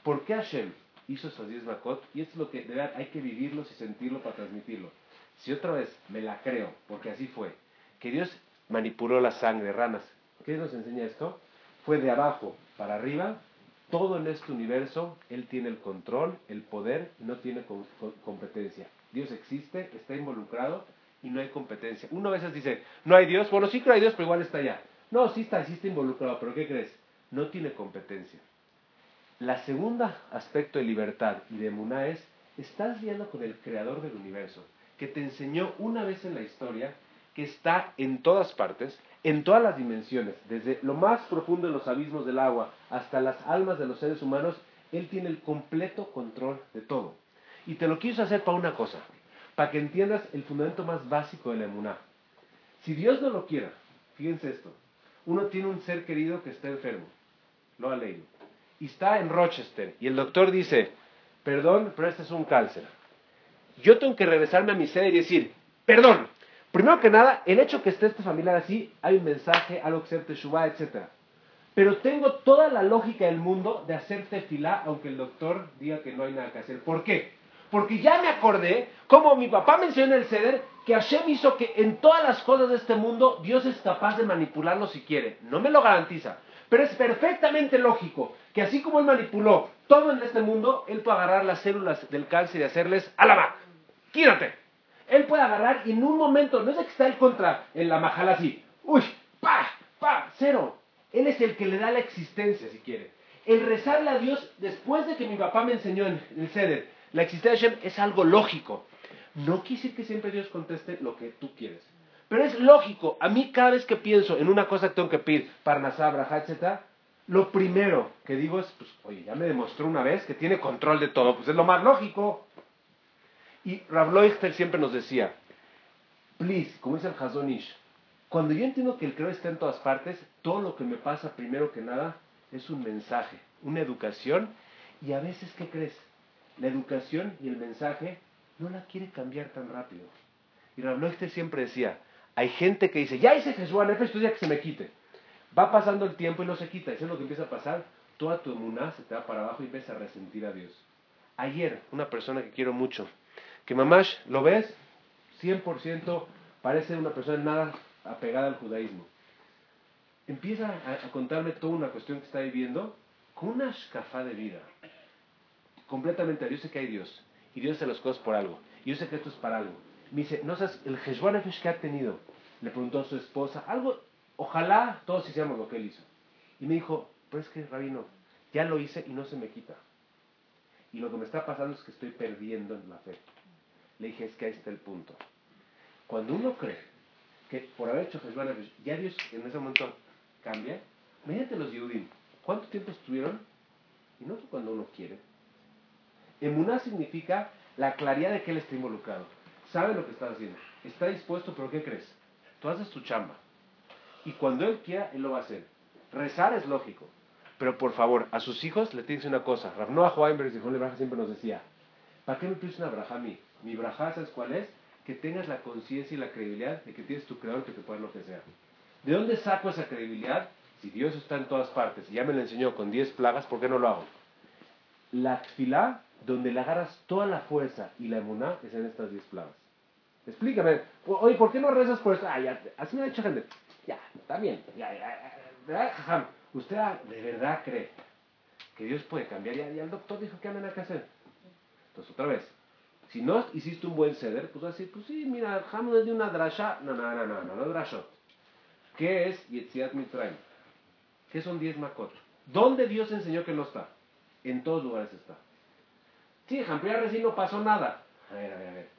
¿por qué Hashem hizo esos 10 makot? Y esto es lo que de verdad hay que vivirlo y sentirlo para transmitirlo. Si otra vez me la creo, porque así fue, que Dios manipuló la sangre ranas, ¿qué nos enseña esto? Fue de abajo para arriba todo en este universo, Él tiene el control, el poder no tiene competencia. Dios existe, está involucrado y no hay competencia. Uno a veces dice, no hay Dios, bueno, sí que hay Dios, pero igual está allá. No, sí está, sí está involucrado, pero ¿qué crees? No tiene competencia. La segunda aspecto de libertad y de Muná es, estás viendo con el creador del universo, que te enseñó una vez en la historia que está en todas partes, en todas las dimensiones, desde lo más profundo de los abismos del agua hasta las almas de los seres humanos, Él tiene el completo control de todo. Y te lo quiso hacer para una cosa, para que entiendas el fundamento más básico de la emuná. Si Dios no lo quiera, fíjense esto, uno tiene un ser querido que está enfermo, lo ha leído, y está en Rochester, y el doctor dice, perdón, pero este es un cáncer. Yo tengo que regresarme a mi sede y decir, perdón, Primero que nada, el hecho que esté este familiar así, hay un mensaje, algo que ser teshuva, etc. Pero tengo toda la lógica del mundo de hacer tefilá, aunque el doctor diga que no hay nada que hacer. ¿Por qué? Porque ya me acordé, como mi papá mencionó en el ceder, que Hashem hizo que en todas las cosas de este mundo Dios es capaz de manipularlo si quiere. No me lo garantiza, pero es perfectamente lógico que así como Él manipuló todo en este mundo, Él puede agarrar las células del cáncer y hacerles, alama, quírate. Él puede agarrar y en un momento, no es que está él contra en la majala así, uy, pa, pa, cero. Él es el que le da la existencia, si quiere. El rezarle a Dios, después de que mi papá me enseñó en el Seder, la existencia es algo lógico. No quiere decir que siempre Dios conteste lo que tú quieres. Pero es lógico. A mí cada vez que pienso en una cosa que tengo que pedir, Parnasá, Braja, etc., lo primero que digo es, pues, oye, ya me demostró una vez que tiene control de todo. Pues es lo más lógico. Y Rav siempre nos decía, please, como dice el Hazonish, cuando yo entiendo que el creo está en todas partes, todo lo que me pasa primero que nada es un mensaje, una educación, y a veces, ¿qué crees? La educación y el mensaje no la quiere cambiar tan rápido. Y Rav siempre decía, hay gente que dice, ya hice Jesús, esto ya que se me quite. Va pasando el tiempo y no se quita, eso es lo que empieza a pasar, toda tu emuná se te va para abajo y empieza a resentir a Dios. Ayer, una persona que quiero mucho, que Mamash, ¿lo ves? 100% parece una persona nada apegada al judaísmo. Empieza a, contarme toda una cuestión que está viviendo con una escafá de vida. Completamente, yo sé que hay Dios. Y Dios hace las cosas por algo. Y yo sé que esto es para algo. Me dice, no sabes, el Jesús que ha tenido. Le preguntó a su esposa, algo, ojalá todos hiciéramos lo que él hizo. Y me dijo, pues que, Rabino, ya lo hice y no se me quita. Y lo que me está pasando es que estoy perdiendo en la fe. Le dije, es que ahí está el punto. Cuando uno cree que por haber hecho Jesús, ya Dios en ese momento cambia, imagínate los Yehudim, ¿cuánto tiempo estuvieron? Y no cuando uno quiere. Emuná significa la claridad de que Él está involucrado. Sabe lo que está haciendo. Está dispuesto, pero ¿qué crees? Tú haces tu chamba. Y cuando Él quiera, Él lo va a hacer. Rezar es lógico. Pero por favor, a sus hijos le tienes una cosa. Ravnoa Weinberg y siempre nos decía, ¿para qué me pides una braja a mí? Mi braja, ¿sabes cuál es? Que tengas la conciencia y la credibilidad de que tienes tu creador que te puede lo que sea. ¿De dónde saco esa credibilidad? si Dios está en todas partes y ya me lo enseñó con 10 plagas, ¿por qué no lo hago? La tfilá, donde le agarras toda la fuerza y la emuná, es en estas 10 plagas. Explícame, oye, ¿por qué no rezas por esto? Ah, ya, así me ha dicho gente. Ya, está bien, ya, ya, ya, ¿Usted de verdad cree que Dios puede cambiar? Ya, ya el doctor dijo que no hay que hacer. Entonces, otra vez, si no hiciste un buen ceder, pues así, pues sí, mira, Ham es de una drasha. No, no, no, no, no, no drashot. ¿Qué es Yetziat Mitraim? ¿Qué son 10 makot? ¿Dónde Dios enseñó que no está? En todos lugares está. Sí, Jampiar recién no pasó nada. A ver, a ver, a ver.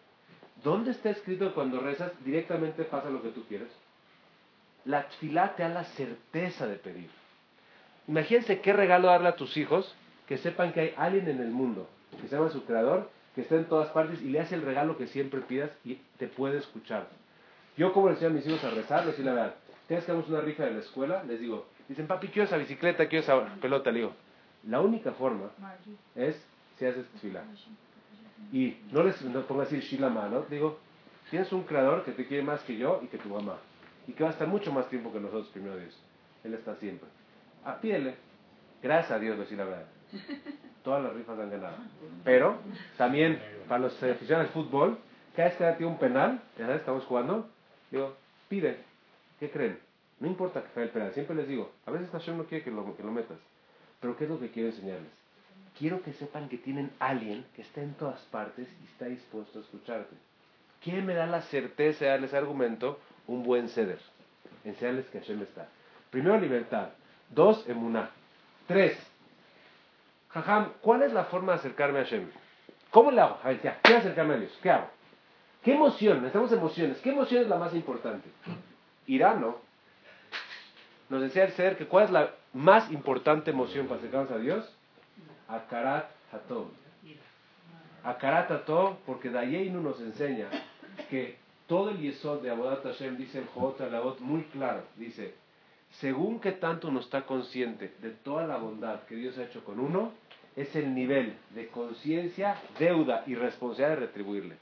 ¿Dónde está escrito que cuando rezas directamente pasa lo que tú quieres? La tfilá te da la certeza de pedir. Imagínense qué regalo darle a tus hijos que sepan que hay alguien en el mundo, que se llama su creador, que está en todas partes y le hace el regalo que siempre pidas y te puede escuchar. Yo como les decía a mis hijos a rezar, les la verdad, tienes que hagamos una rifa de la escuela, les digo, dicen, papi, quiero esa bicicleta, quiero esa pelota, le digo, la única forma es si haces fila. Y no les no pongo así shilama, ¿no? Digo, tienes un creador que te quiere más que yo y que tu mamá. Y que va a estar mucho más tiempo que nosotros, primero Dios. Él está siempre. Ah, pídele. Gracias a Dios, decir la verdad. Todas las rifas han ganado. Pero también para los aficionados al fútbol, cada vez que tiene un penal, ya sabes, estamos jugando, digo, pide. ¿Qué creen? No importa que falle el penal, siempre les digo, a veces Hashem no quiere que lo, que lo metas. Pero ¿qué es lo que quiero enseñarles? Quiero que sepan que tienen alguien que está en todas partes y está dispuesto a escucharte. ¿Quién me da la certeza de darles argumento? Un buen ceder. Enseñarles que Hashem está. Primero, libertad. Dos, emuná. Tres, Jajam, ¿cuál es la forma de acercarme a Hashem? ¿Cómo le hago? A ver, ya, quiero acercarme a Dios. ¿Qué hago? ¿Qué emoción? Necesitamos emociones. ¿Qué emoción es la más importante? Irano nos decía el ser que cuál es la más importante emoción para acercarnos a Dios. Akarat Hatov. Akarat Hatov, porque Dayeinu nos enseña que todo el yesod de Abodat Hashem, dice el Jot Alabot muy claro, dice, según que tanto uno está consciente de toda la bondad que Dios ha hecho con uno, es el nivel de conciencia, deuda y responsabilidad de retribuirle.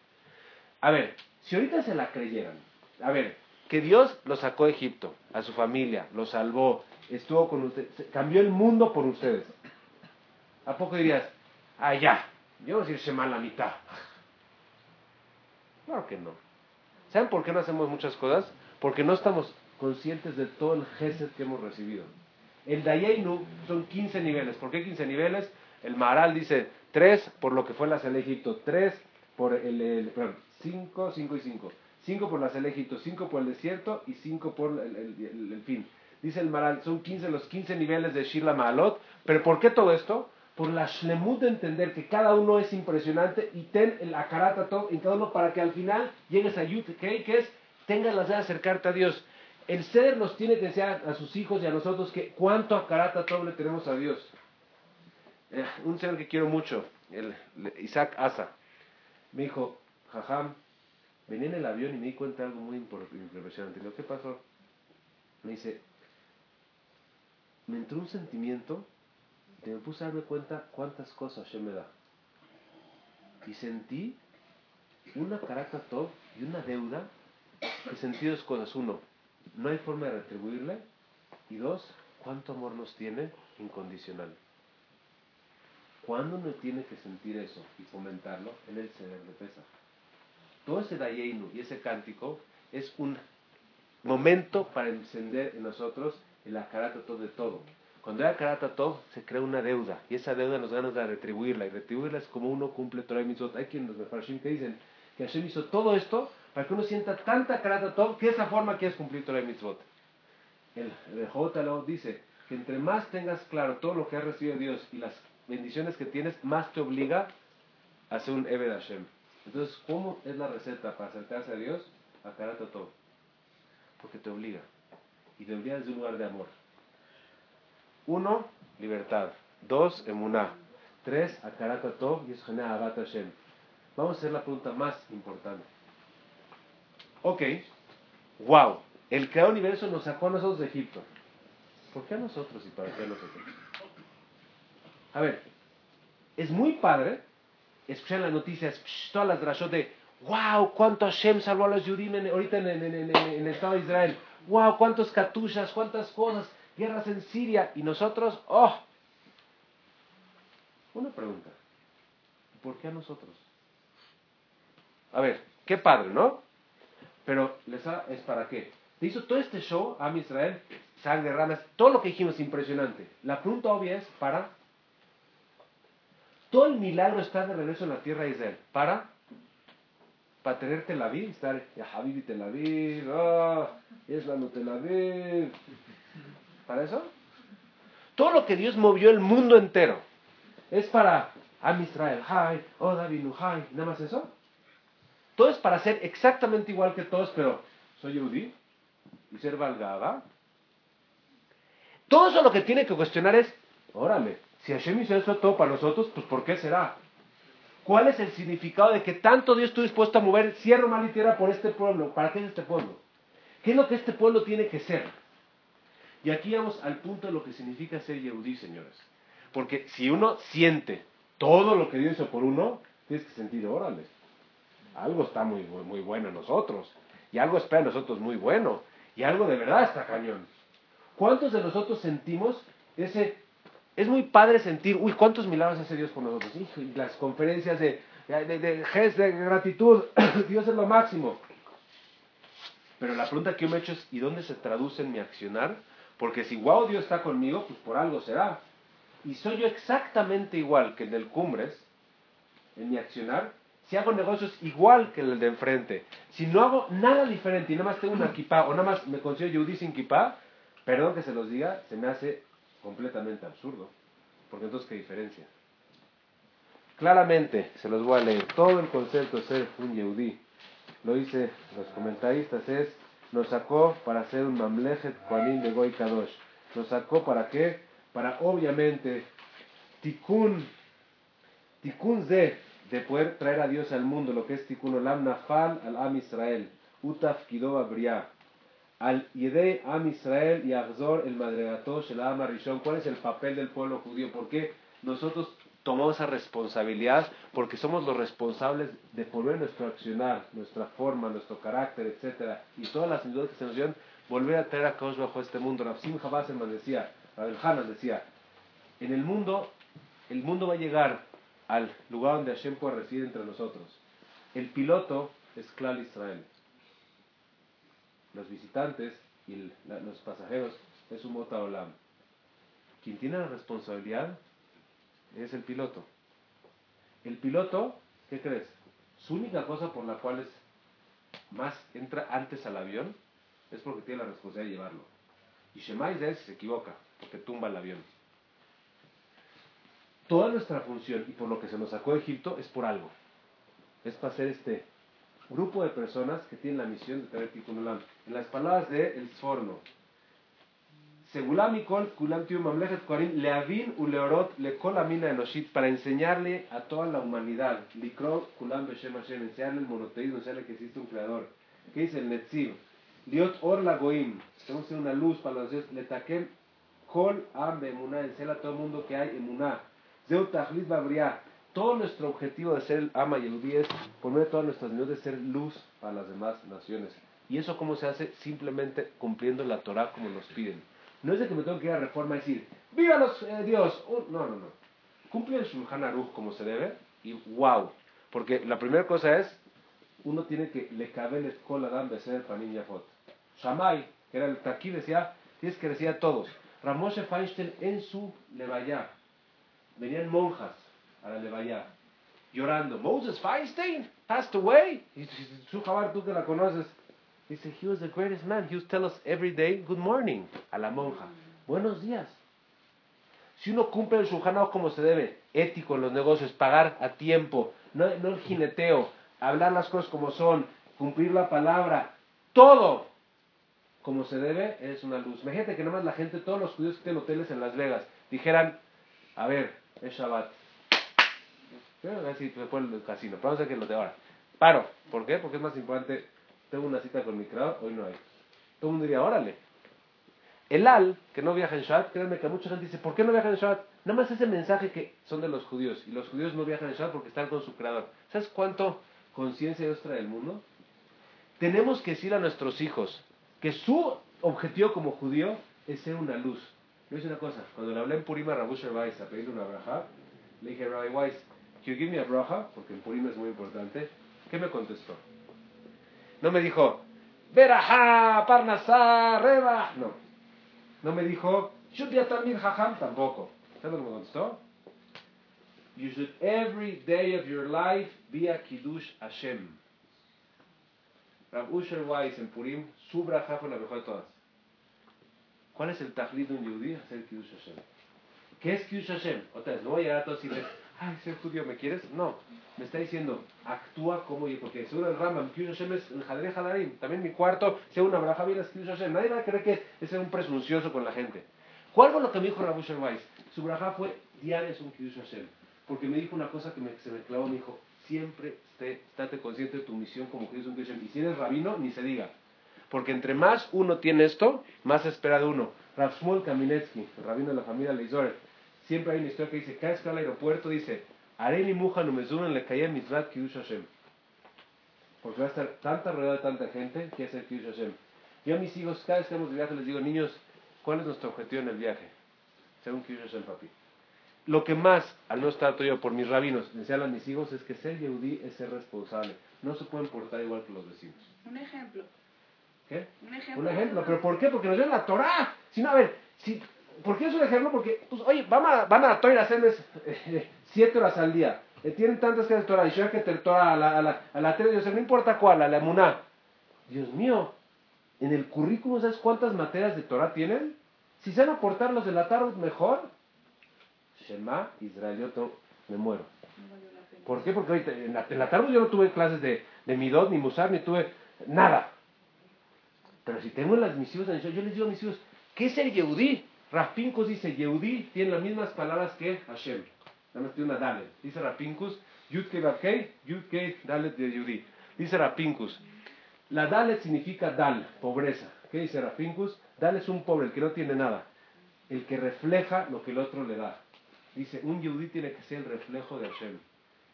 A ver, si ahorita se la creyeran, a ver, que Dios lo sacó de Egipto, a su familia, lo salvó, estuvo con ustedes, cambió el mundo por ustedes. ¿A poco dirías, ah, ya, yo voy a decir Shema la mitad? Claro que no. ¿Saben por qué no hacemos muchas cosas? Porque no estamos conscientes de todo el gesed que hemos recibido. El Dayeinu son 15 niveles. ¿Por qué 15 niveles? El Maharal dice 3 por lo que fue la de Egipto, 3 por el, el perdón, 5, 5 y 5. 5 por la de Egipto, 5 por el desierto y 5 por el, el, fin. Dice el Maharal, son 15 los 15 niveles de Shirla Mahalot. ¿Pero por qué todo esto? Por la shlemut de entender que cada uno es impresionante y ten el akarata en cada uno para que al final llegues a Yud, que es tengas la de acercarte a Dios. El ser nos tiene que enseñar a sus hijos y a nosotros que cuánto a todo le tenemos a Dios. Eh, un señor que quiero mucho, el, Isaac Asa, me dijo, jajam, venía en el avión y me di cuenta de algo muy impresionante. Que pasó, me dice, me entró un sentimiento y me puse a darme cuenta cuántas cosas yo me da. Y sentí una carata top y una deuda que sentí dos cosas. Uno, no hay forma de retribuirle. Y dos, cuánto amor nos tiene incondicional. ¿Cuándo uno tiene que sentir eso y fomentarlo? En el ceder de pesa. Todo ese Dayeinu y ese cántico es un momento para encender en nosotros el todo de todo. Cuando hay todo se crea una deuda y esa deuda nos ganas de retribuirla y retribuirla es como uno cumple Torah y Mitzvot. Hay quienes los Mefarshim que dicen que Hashem hizo todo esto para que uno sienta tanta karata todo que esa forma quieres cumplir Torah y Mitzvot. El, el dice que entre más tengas claro todo lo que has recibido de Dios y las bendiciones que tienes, más te obliga a ser un Eved Hashem. Entonces, ¿cómo es la receta para acercarse a Dios? A karata todo. Porque te obliga. Y te obliga desde un lugar de amor. Uno, libertad. Dos, emuná. Tres, akarata todo y Abat Hashem. Vamos a hacer la pregunta más importante. Ok, wow, el creador universo nos sacó a nosotros de Egipto. ¿Por qué a nosotros y para qué a nosotros? A ver, es muy padre escuchar las noticias, todas las drashot de wow, cuánto Hashem salvó a los Yudim ahorita en, el Estado de Israel. Wow, cuántos katushas, cuántas cosas. Guerras en Siria y nosotros, oh. Una pregunta, ¿por qué a nosotros? A ver, qué padre, ¿no? Pero les es para qué. Te hizo todo este show a Israel, sangre, ranas, todo lo que dijimos impresionante. La pregunta obvia es para. Todo el milagro está de regreso en la tierra de Israel. ¿Para? Para tener Tel Aviv, estar, ya Habibi Tel Aviv, oh, es la Tel Aviv. ¿Para eso? Todo lo que Dios movió el mundo entero es para Am Israel, Hay, oh David, Hay, nada más eso. Todo es para ser exactamente igual que todos, pero soy Yehudi y ser valgada. Todo eso lo que tiene que cuestionar es, órale, si Hashem hizo eso todo para nosotros, pues ¿por qué será? ¿Cuál es el significado de que tanto Dios estuvo dispuesto a mover cielo, mal y tierra por este pueblo? ¿Para qué es este pueblo? ¿Qué es lo que este pueblo tiene que ser? Y aquí vamos al punto de lo que significa ser Yehudí, señores. Porque si uno siente todo lo que Dios hizo por uno, tienes que sentir, órale, algo está muy, muy, bueno en nosotros. Y algo espera en nosotros muy bueno. Y algo de verdad está cañón. ¿Cuántos de nosotros sentimos ese... Es muy padre sentir, uy, ¿cuántos milagros hace Dios por nosotros? Y las conferencias de, de, de, de gratitud, Dios es lo máximo. Pero la pregunta que yo me he hecho es, ¿y dónde se traduce en mi accionar? Porque si wow, Dios está conmigo, pues por algo será. Y soy yo exactamente igual que en el Cumbres, en mi accionar, si hago negocios igual que el de enfrente, si no hago nada diferente y nada más tengo una kipá o nada más me considero yudí sin kipá, perdón que se los diga, se me hace completamente absurdo. Porque entonces, ¿qué diferencia? Claramente, se los voy a leer, todo el concepto de ser un yudí, lo dice los comentaristas, es, nos sacó para ser un mamlejet Juanín de Goy Kadosh. Nos sacó para qué? Para obviamente, tikkun, tikkun ze, de poder traer a Dios al mundo, lo que es Tikkun Olam Nafal al Am Israel, Utaf Bria, al Yedei Am Israel y Agzor el Madregatosh el Am Rishon. ¿Cuál es el papel del pueblo judío? ¿Por qué nosotros tomamos esa responsabilidad? Porque somos los responsables de poner nuestro accionar, nuestra forma, nuestro carácter, etcétera, y todas las ayudas que se nos dieron, volver a traer a Kosh bajo este mundo. Rafsim nos decía, Rabel Hanan decía, en el mundo, el mundo va a llegar al lugar donde Hashem puede residir entre nosotros. El piloto es Klal Israel. Los visitantes y los pasajeros es un Olam. Quien tiene la responsabilidad es el piloto. El piloto, ¿qué crees? Su única cosa por la cual es más entra antes al avión es porque tiene la responsabilidad de llevarlo. Y Shemai se equivoca, porque tumba el avión toda nuestra función y por lo que se nos sacó de Egipto es por algo. Es para ser este grupo de personas que tienen la misión de traer Tikkun. En las palabras de El Sforno, para enseñarle a toda la humanidad, likro kulam beshem Hashem, enseñarle el monoteísmo, enseñarle que existe un creador. ¿Qué dice el Netzir? Liot or lagoim, tenemos que ser una luz para los dioses, letaken kol am emuná, enseñarle a todo el mundo que hay emuná todo nuestro objetivo de ser el ama y el Udí es poner todas nuestras unidades de ser luz para las demás naciones. ¿Y eso cómo se hace? Simplemente cumpliendo la Torah como nos piden. No es de que me tengo que ir a reforma y decir, ¡Viva los, eh, Dios! no, no, no. Cumple el Shulchan Aruch como se debe y wow. Porque la primera cosa es, uno tiene que le cabe el kol adam de ser panim yafot. Shamay, que era el aquí decía, tienes que decir a todos. Ramoshe Feinstein en su levaya venían monjas a la Levaya llorando. Moses Feinstein passed away. Su Jabar, tú que la conoces. Dice, he was the greatest man. He to tell us every day, good morning, a la monja. Buenos días. Si uno cumple el sujanao como se debe, ético en los negocios, pagar a tiempo, no, no el jineteo, hablar las cosas como son, cumplir la palabra, todo como se debe, es una luz. Imagínate que nomás la gente, todos los judíos que tienen hoteles en Las Vegas, dijeran, a ver, es Shabbat. A ver si fue el casino, pero vamos a que lo de ahora. Paro. ¿Por qué? Porque es más importante. Tengo una cita con mi creador, hoy no hay. Todo el mundo diría, órale. El al, que no viaja en Shabbat, créanme que mucha gente dice, ¿por qué no viaja en Shabbat? Nada más ese mensaje que son de los judíos. Y los judíos no viajan en Shabbat porque están con su creador. ¿Sabes cuánto conciencia Dios trae el mundo? Tenemos que decir a nuestros hijos que su objetivo como judío es ser una luz. Le voy una cosa, cuando le hablé en Purim a Rabu Weiss a pedirle una braja, le dije, Rabbi Weiss, ¿can you give me a braja? Porque en Purim es muy importante. ¿Qué me contestó? No me dijo, Berajá, Parnasá, Reba. No. No me dijo, también Jajam tampoco. ¿Sabes lo que me contestó? You should every day of your life be a Kiddush Hashem. Rav Usher Weiss en Purim, su braja fue la mejor de todas. ¿Cuál es el tajlid de un yudí? Hacer Kiddush Hashem. ¿Qué es Kiddush Hashem? Otra vez, no voy a llegar a todos y decir, ay, ser judío, ¿me quieres? No. Me está diciendo, actúa como yo, porque seguro el Rambam, Kiddush Hashem es el Jadre Jadarim. También mi cuarto, sea una braja, bien es Kiddush Hashem. Nadie va a creer que es ser un presuncioso con la gente. ¿Cuál fue lo que me dijo Rav Usher Weiss? Su braja fue, diario es un Kiddush Hashem. Porque me dijo una cosa que me, se me clavó, me dijo, siempre esté, estate consciente de tu misión como Jesús un Y si eres rabino, ni se diga. Porque entre más uno tiene esto, más espera de uno. Rav Shmuel Kaminetsky, el rabino de la familia Leizor, siempre hay una historia que dice, cada vez que va al aeropuerto, dice, Areni Muja en le caía Mizrat Kiddush Hashem. Porque va a estar tanta rodeada de tanta gente que hacer Kiddush Hashem. Yo a mis hijos, cada vez que vamos de viaje, les digo, niños, ¿cuál es nuestro objetivo en el viaje? Ser un Kiddush Hashem, papi. Lo que más, al no estar yo por mis rabinos, decían a mis hijos, es que ser yehudí es ser responsable. No se pueden portar igual que los vecinos. Un ejemplo. ¿Qué? Un ejemplo. Un ejemplo. ¿Pero por qué? Porque nos dio la Torah. Si no, a ver, si, ¿por qué es un ejemplo? Porque, pues, oye, van a, van a Torah hacerles eh, siete horas al día. Eh, tienen tantas que de Torah. Que Torah a la, a la, a la tele, no importa cuál, a la Muná. Dios mío, en el currículum, ¿sabes cuántas materias de Torah tienen? Si a aportar los de la tarde, mejor. Shema, Israel, me muero. ¿Por qué? Porque en, la, en tarde yo no tuve clases de, de Midot, ni Musar, ni tuve nada. Pero si tengo las mis hijos, yo les digo a mis hijos, ¿qué es el Yehudí? Rapincus dice, Yehudí tiene las mismas palabras que Hashem. Nada más tiene una Dalet. Dice Rapincus, Yudke Babkei, Yudke Dalet de Yehudí. Dice Rapincus, la Dalet significa Dal, pobreza. ¿Qué dice Rapincus? Dal es un pobre, el que no tiene nada. El que refleja lo que el otro le da. Dice, un yudí tiene que ser el reflejo de Hashem.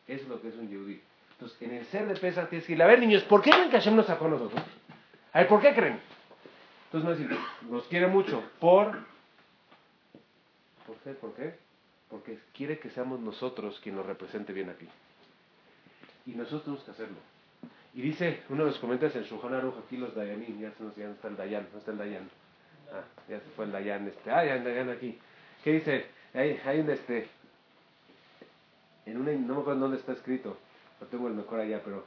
Eso es lo que es un yudí. Entonces, en el ser de pesa tienes que decir, a ver niños, ¿por qué creen que Hashem nos sacó a nosotros? A ver, ¿por qué creen? Entonces, nos quiere mucho. ¿Por? ¿Por qué? ¿Por qué? Porque quiere que seamos nosotros quien nos represente bien aquí. Y nosotros tenemos que hacerlo. Y dice uno de los comentarios en Shulchan Aruch, aquí los Dayanim, ya, no, ya está el Dayan, no está el Dayan. Ah, ya se fue el Dayan, este, ah, ya el Dayan aquí. ¿Qué dice? Hay, hay un este. En una, no me acuerdo dónde está escrito, lo tengo el mejor allá, pero.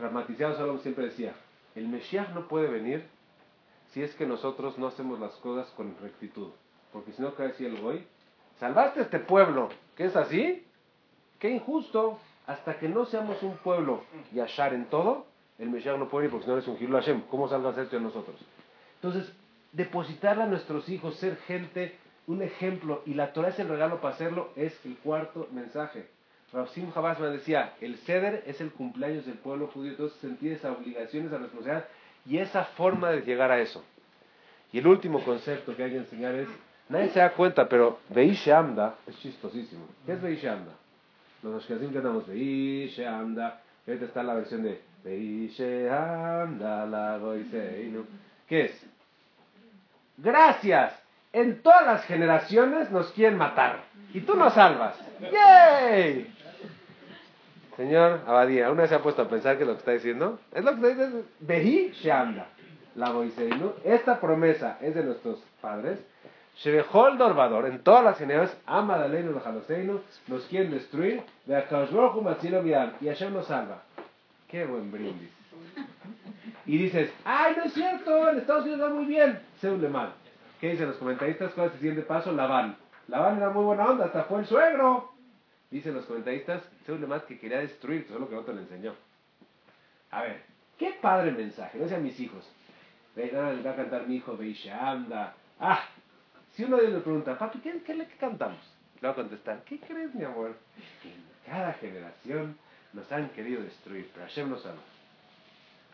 Ramatizado Salom siempre decía: el Mesías no puede venir si es que nosotros no hacemos las cosas con rectitud. Porque si no, cae así el goy. Salvaste este pueblo, ¿qué es así? Qué injusto. Hasta que no seamos un pueblo y achar en todo, el Mesías no puede ir porque si no eres un Gil Hashem. ¿Cómo salvas esto de nosotros? Entonces, depositarle a nuestros hijos, ser gente un ejemplo, y la Torah es el regalo para hacerlo, es el cuarto mensaje. Sim me decía, el ceder es el cumpleaños del pueblo judío, entonces sentir esa obligación, esa responsabilidad y esa forma de llegar a eso. Y el último concepto que hay que enseñar es, nadie se da cuenta, pero Beishe Amda es chistosísimo. ¿Qué es Beishe Amda? Los que cantamos Beishe Amda, ahorita está la versión de Beishe Amda la ¿Qué es? Gracias en todas las generaciones nos quieren matar. Y tú nos salvas. ¡Yay! Señor Abadía, ¿una se ha puesto a pensar que lo que está diciendo? Es lo que está diciendo. Vehi Shanda. La Boiseinu. Esta promesa es de nuestros padres. Shebehol Dorvador. En todas las generaciones, Amadaleinu Jaloseinu. Nos quieren destruir. Y Hashem nos salva. Qué buen brindis. Y dices, ¡ay, no es cierto! En Estados Unidos va muy bien. le mal. ¿Qué dicen los comentaristas? ¿Cuál es el siguiente paso? Labán. Labán era muy buena onda, hasta fue el suegro. Dicen los comentaristas, según más que quería destruir, eso es lo que otro le enseñó. A ver, qué padre mensaje, no sean mis hijos. le va a cantar mi hijo Beisha anda. Ah, si uno de ellos le pregunta, papi, ¿qué, qué, qué cantamos? Le va a contestar, ¿qué crees, mi amor? En cada generación nos han querido destruir, pero Hashem nos ama.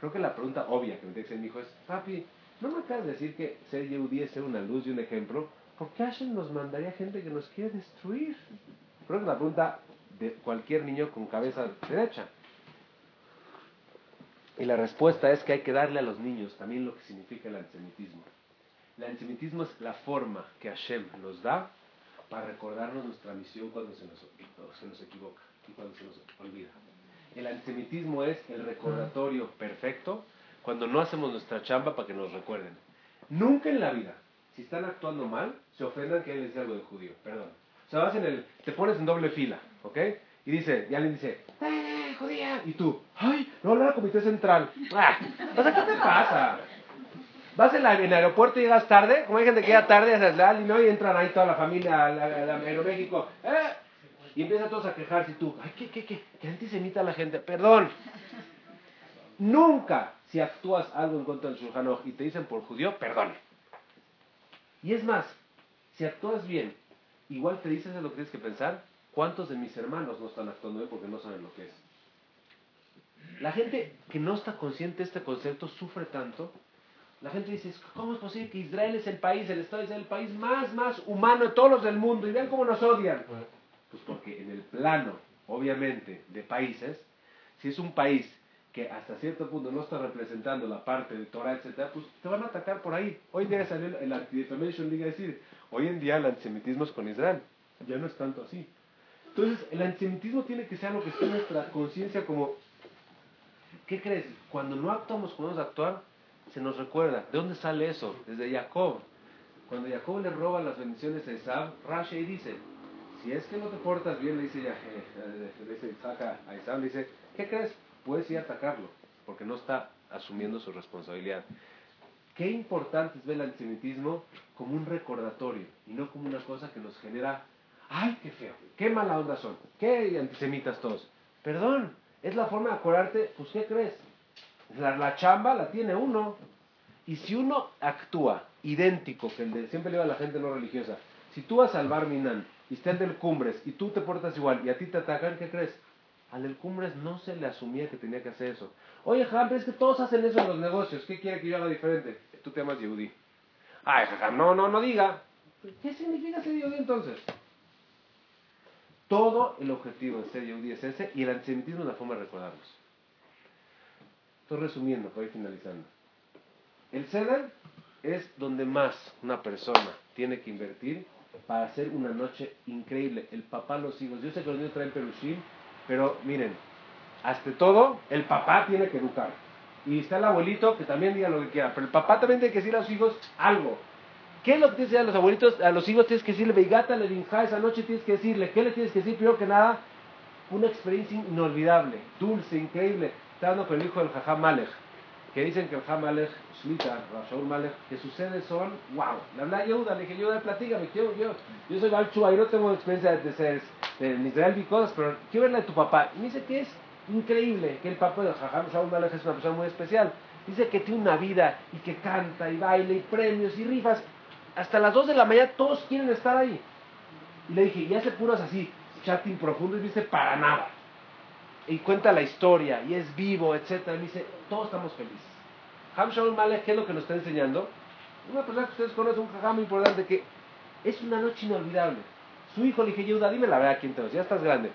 Creo que la pregunta obvia que me dice mi hijo es, papi, ¿No me acabas de decir que ser Yehudí es ser una luz y un ejemplo? ¿Por qué Hashem nos mandaría gente que nos quiere destruir? Creo que la pregunta de cualquier niño con cabeza derecha. Y la respuesta es que hay que darle a los niños también lo que significa el antisemitismo. El antisemitismo es la forma que Hashem nos da para recordarnos nuestra misión cuando se nos, se nos equivoca y cuando se nos olvida. El antisemitismo es el recordatorio perfecto cuando no hacemos nuestra chamba para que nos recuerden. Nunca en la vida, si están actuando mal, se ofendan que él es algo de judío, perdón. O sea, vas en el, te pones en doble fila, ¿ok? Y dice, y alguien dice, ¡eh, judía! Y tú, ¡ay, no hablar al comité central! ¡Ah! O sea, ¿qué te pasa? Vas en, el aeropuerto y llegas tarde, como hay gente que llega tarde, la ¿no? y entran ahí toda la familia al Aeroméxico, ¡eh! Y empiezan todos a quejarse y tú, ¡ay, qué, qué, qué! ¡Qué antisemita la gente! Perdón. Nunca, si actúas algo en contra del Shulchan y te dicen por judío, perdón. Y es más, si actúas bien, igual te dices lo que tienes que pensar, ¿cuántos de mis hermanos no están actuando bien porque no saben lo que es? La gente que no está consciente de este concepto sufre tanto la gente dice, ¿cómo es posible que Israel es el país, el Estado es el país más, más humano de todos los del mundo? Y vean cómo nos odian. Pues porque en el plano, obviamente, de países, si es un país que hasta cierto punto no está representando la parte de Torah, etc., pues te van a atacar por ahí. Hoy en día salió el Anti-Defamation League a decir, hoy en día el antisemitismo es con Israel. Ya no es tanto así. Entonces, el antisemitismo tiene que ser algo que esté en nuestra conciencia como, ¿qué crees? Cuando no actuamos como actuar, se nos recuerda. ¿De dónde sale eso? Desde Jacob. Cuando Jacob le roba las bendiciones a Isaac, Rashi dice, si es que no te portas bien, le dice, eh, le dice a le dice, ¿qué crees? Puedes ir a atacarlo, porque no está asumiendo su responsabilidad. Qué importante es ver el antisemitismo como un recordatorio y no como una cosa que nos genera, ¡ay, qué feo! ¡Qué mala onda son! ¡Qué antisemitas todos! Perdón, es la forma de acordarte, pues ¿qué crees? La, chamba la tiene uno. Y si uno actúa idéntico que el de, siempre le digo a la gente no religiosa, si tú vas al bar Minan y está el del Cumbres y tú te portas igual y a ti te atacan, ¿qué crees? Al del Cumbres no se le asumía que tenía que hacer eso. Oye, Jajam, es que todos hacen eso en los negocios. ¿Qué quiere que yo haga diferente? Tú te llamas Yehudi. Ay, Jajam, no, no, no diga. ¿Qué significa ser Yehudi entonces? Todo el objetivo de ser Yehudi es ese y el antisemitismo es la forma de recordarlos. Estoy resumiendo, voy finalizando. El CEDER es donde más una persona tiene que invertir para hacer una noche increíble. El papá, los hijos. Yo sé que los niños traen peluchín, pero miren, hasta todo, el papá tiene que educar. Y está el abuelito que también diga lo que quiera, pero el papá también tiene que decir a los hijos algo. ¿Qué es lo que tienes que decir a los abuelitos? A los hijos tienes que decirle, Veigata, le esa noche tienes que decirle, ¿qué le tienes que decir? Primero que nada, una experiencia inolvidable, dulce, increíble. Está hablando con el hijo del Jajam Malech, que dicen que el Jajam Malech, Shlita, Shaul Malech, que sus sedes son, wow. Le hablé a Yehuda, le dije, Yehuda, platícame, quiero, yo, yo soy Balchua y no tengo experiencia de ser de Israel y cosas, pero quiero verla de tu papá. Me dice que es increíble, que el papá del Jajam Shaul Malech es una persona muy especial. Dice que tiene una vida y que canta y baila y premios y rifas. Hasta las 2 de la mañana todos quieren estar ahí. Y le dije, y hace puros así, chatting profundo, y dice, para nada y cuenta la historia y es vivo, etc. Y dice, todos estamos felices. Ham Shaul Malek, ¿qué es lo que nos está enseñando? Una persona que ustedes conocen, un jajam importante, que es una noche inolvidable. Su hijo le dije, Yehuda, dime la verdad, ¿quién te Ya estás grande.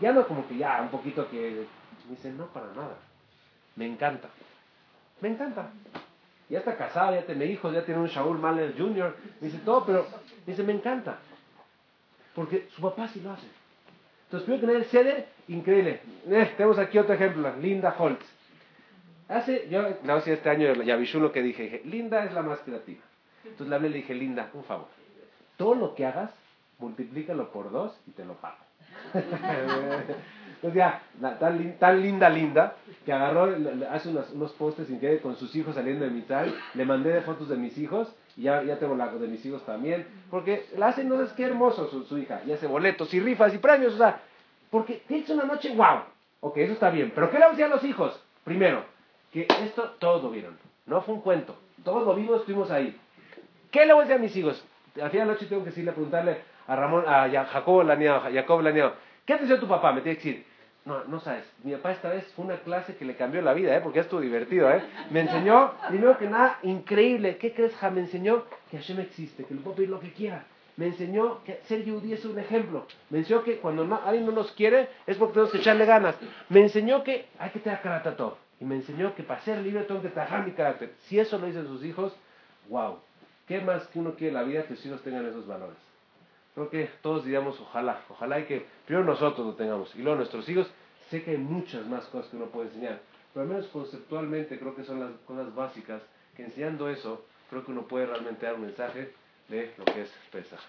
Ya no como que ya, un poquito que... Me dice, no, para nada. Me encanta. Me encanta. Ya está casado, ya tiene hijos, ya tiene un Shaul Malek Jr. Me dice, todo, pero... Me dice, me encanta. Porque su papá sí lo hace. Entonces, primero que el ceder, increíble. Eh, tenemos aquí otro ejemplo, Linda Holtz. Hace, yo, no sé, este año ya vi lo que dije, dije, Linda es la más creativa. Entonces le hablé y le dije, Linda, un favor. Todo lo que hagas, multiplícalo por dos y te lo pago. Entonces ya, tan, tan, linda, linda, que agarró, hace unos, unos postes sin que con sus hijos saliendo de mi sal, le mandé de fotos de mis hijos ya, ya tengo la de mis hijos también, porque la hacen, no es qué hermoso su, hija, y hace boletos y rifas y premios, o sea, porque tienes una noche, wow, ok, eso está bien, pero ¿qué le decir a los hijos? Primero, que esto todos lo vieron, no fue un cuento, todos lo vimos, estuvimos ahí. ¿Qué le voy a decir a mis hijos? Al final de la noche tengo que decirle, preguntarle a Ramón, a Jacob Laneado, a Jacob Laneado, ¿qué te dice tu papá? Me tiene que decir, no, no sabes. Mi papá esta vez fue una clase que le cambió la vida, ¿eh? Porque estuvo divertido, ¿eh? Me enseñó, primero que nada, increíble. ¿Qué crees, ja? Me enseñó que Hashem existe, que le puedo pedir lo que quiera. Me enseñó que ser judío es un ejemplo. Me enseñó que cuando alguien no nos quiere es porque tenemos que echarle ganas. Me enseñó que hay que tener carácter. Y me enseñó que para ser libre tengo que trabajar mi carácter. Si eso lo dicen sus hijos, wow. ¿Qué más que uno quiere en la vida que sus hijos tengan esos valores? Creo que todos diríamos ojalá, ojalá y que primero nosotros lo tengamos y luego nuestros hijos. Sé que hay muchas más cosas que uno puede enseñar, pero al menos conceptualmente creo que son las cosas básicas que enseñando eso, creo que uno puede realmente dar un mensaje de lo que es Pesach.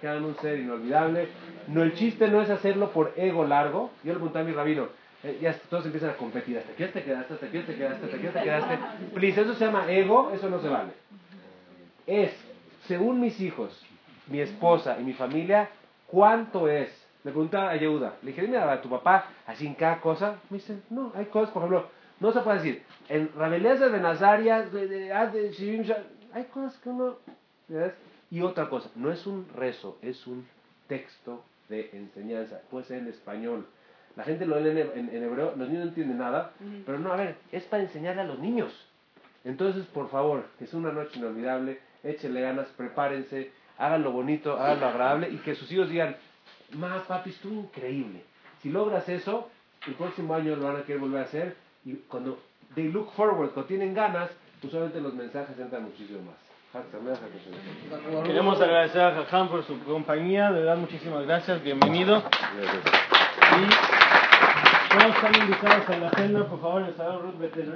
Que hagan un ser inolvidable. No, el chiste no es hacerlo por ego largo. Yo le pregunté a mi rabino, eh, ya todos empiezan a competir. Hasta aquí te quedaste, hasta aquí te quedaste, hasta aquí te quedaste. Please, eso se llama ego, eso no se vale. Es, según mis hijos, mi esposa y mi familia, ¿cuánto es? Le preguntaba a Yehuda, le dije, dime a tu papá, así en cada cosa. Me dice, no, hay cosas, por ejemplo, no se puede decir, en Rabelías de Benazaria, hay cosas que uno... Y otra cosa, no es un rezo, es un texto de enseñanza, puede ser en español. La gente lo lee en, hebreo, los niños no entienden nada, pero no, a ver, es para enseñarle a los niños. Entonces, por favor, que es una noche inolvidable, échenle ganas, prepárense, háganlo bonito, háganlo agradable y que sus hijos digan, ma, papi, estuvo increíble. Si logras eso, el próximo año lo van a querer volver a hacer y cuando they look forward, cuando tienen ganas, usualmente los mensajes entran muchísimo más. Queremos agradecer a Jajam por su compañía, de verdad muchísimas gracias, bienvenido. Y todos están invitados a la agenda, por favor, el Salón Ruth Betel,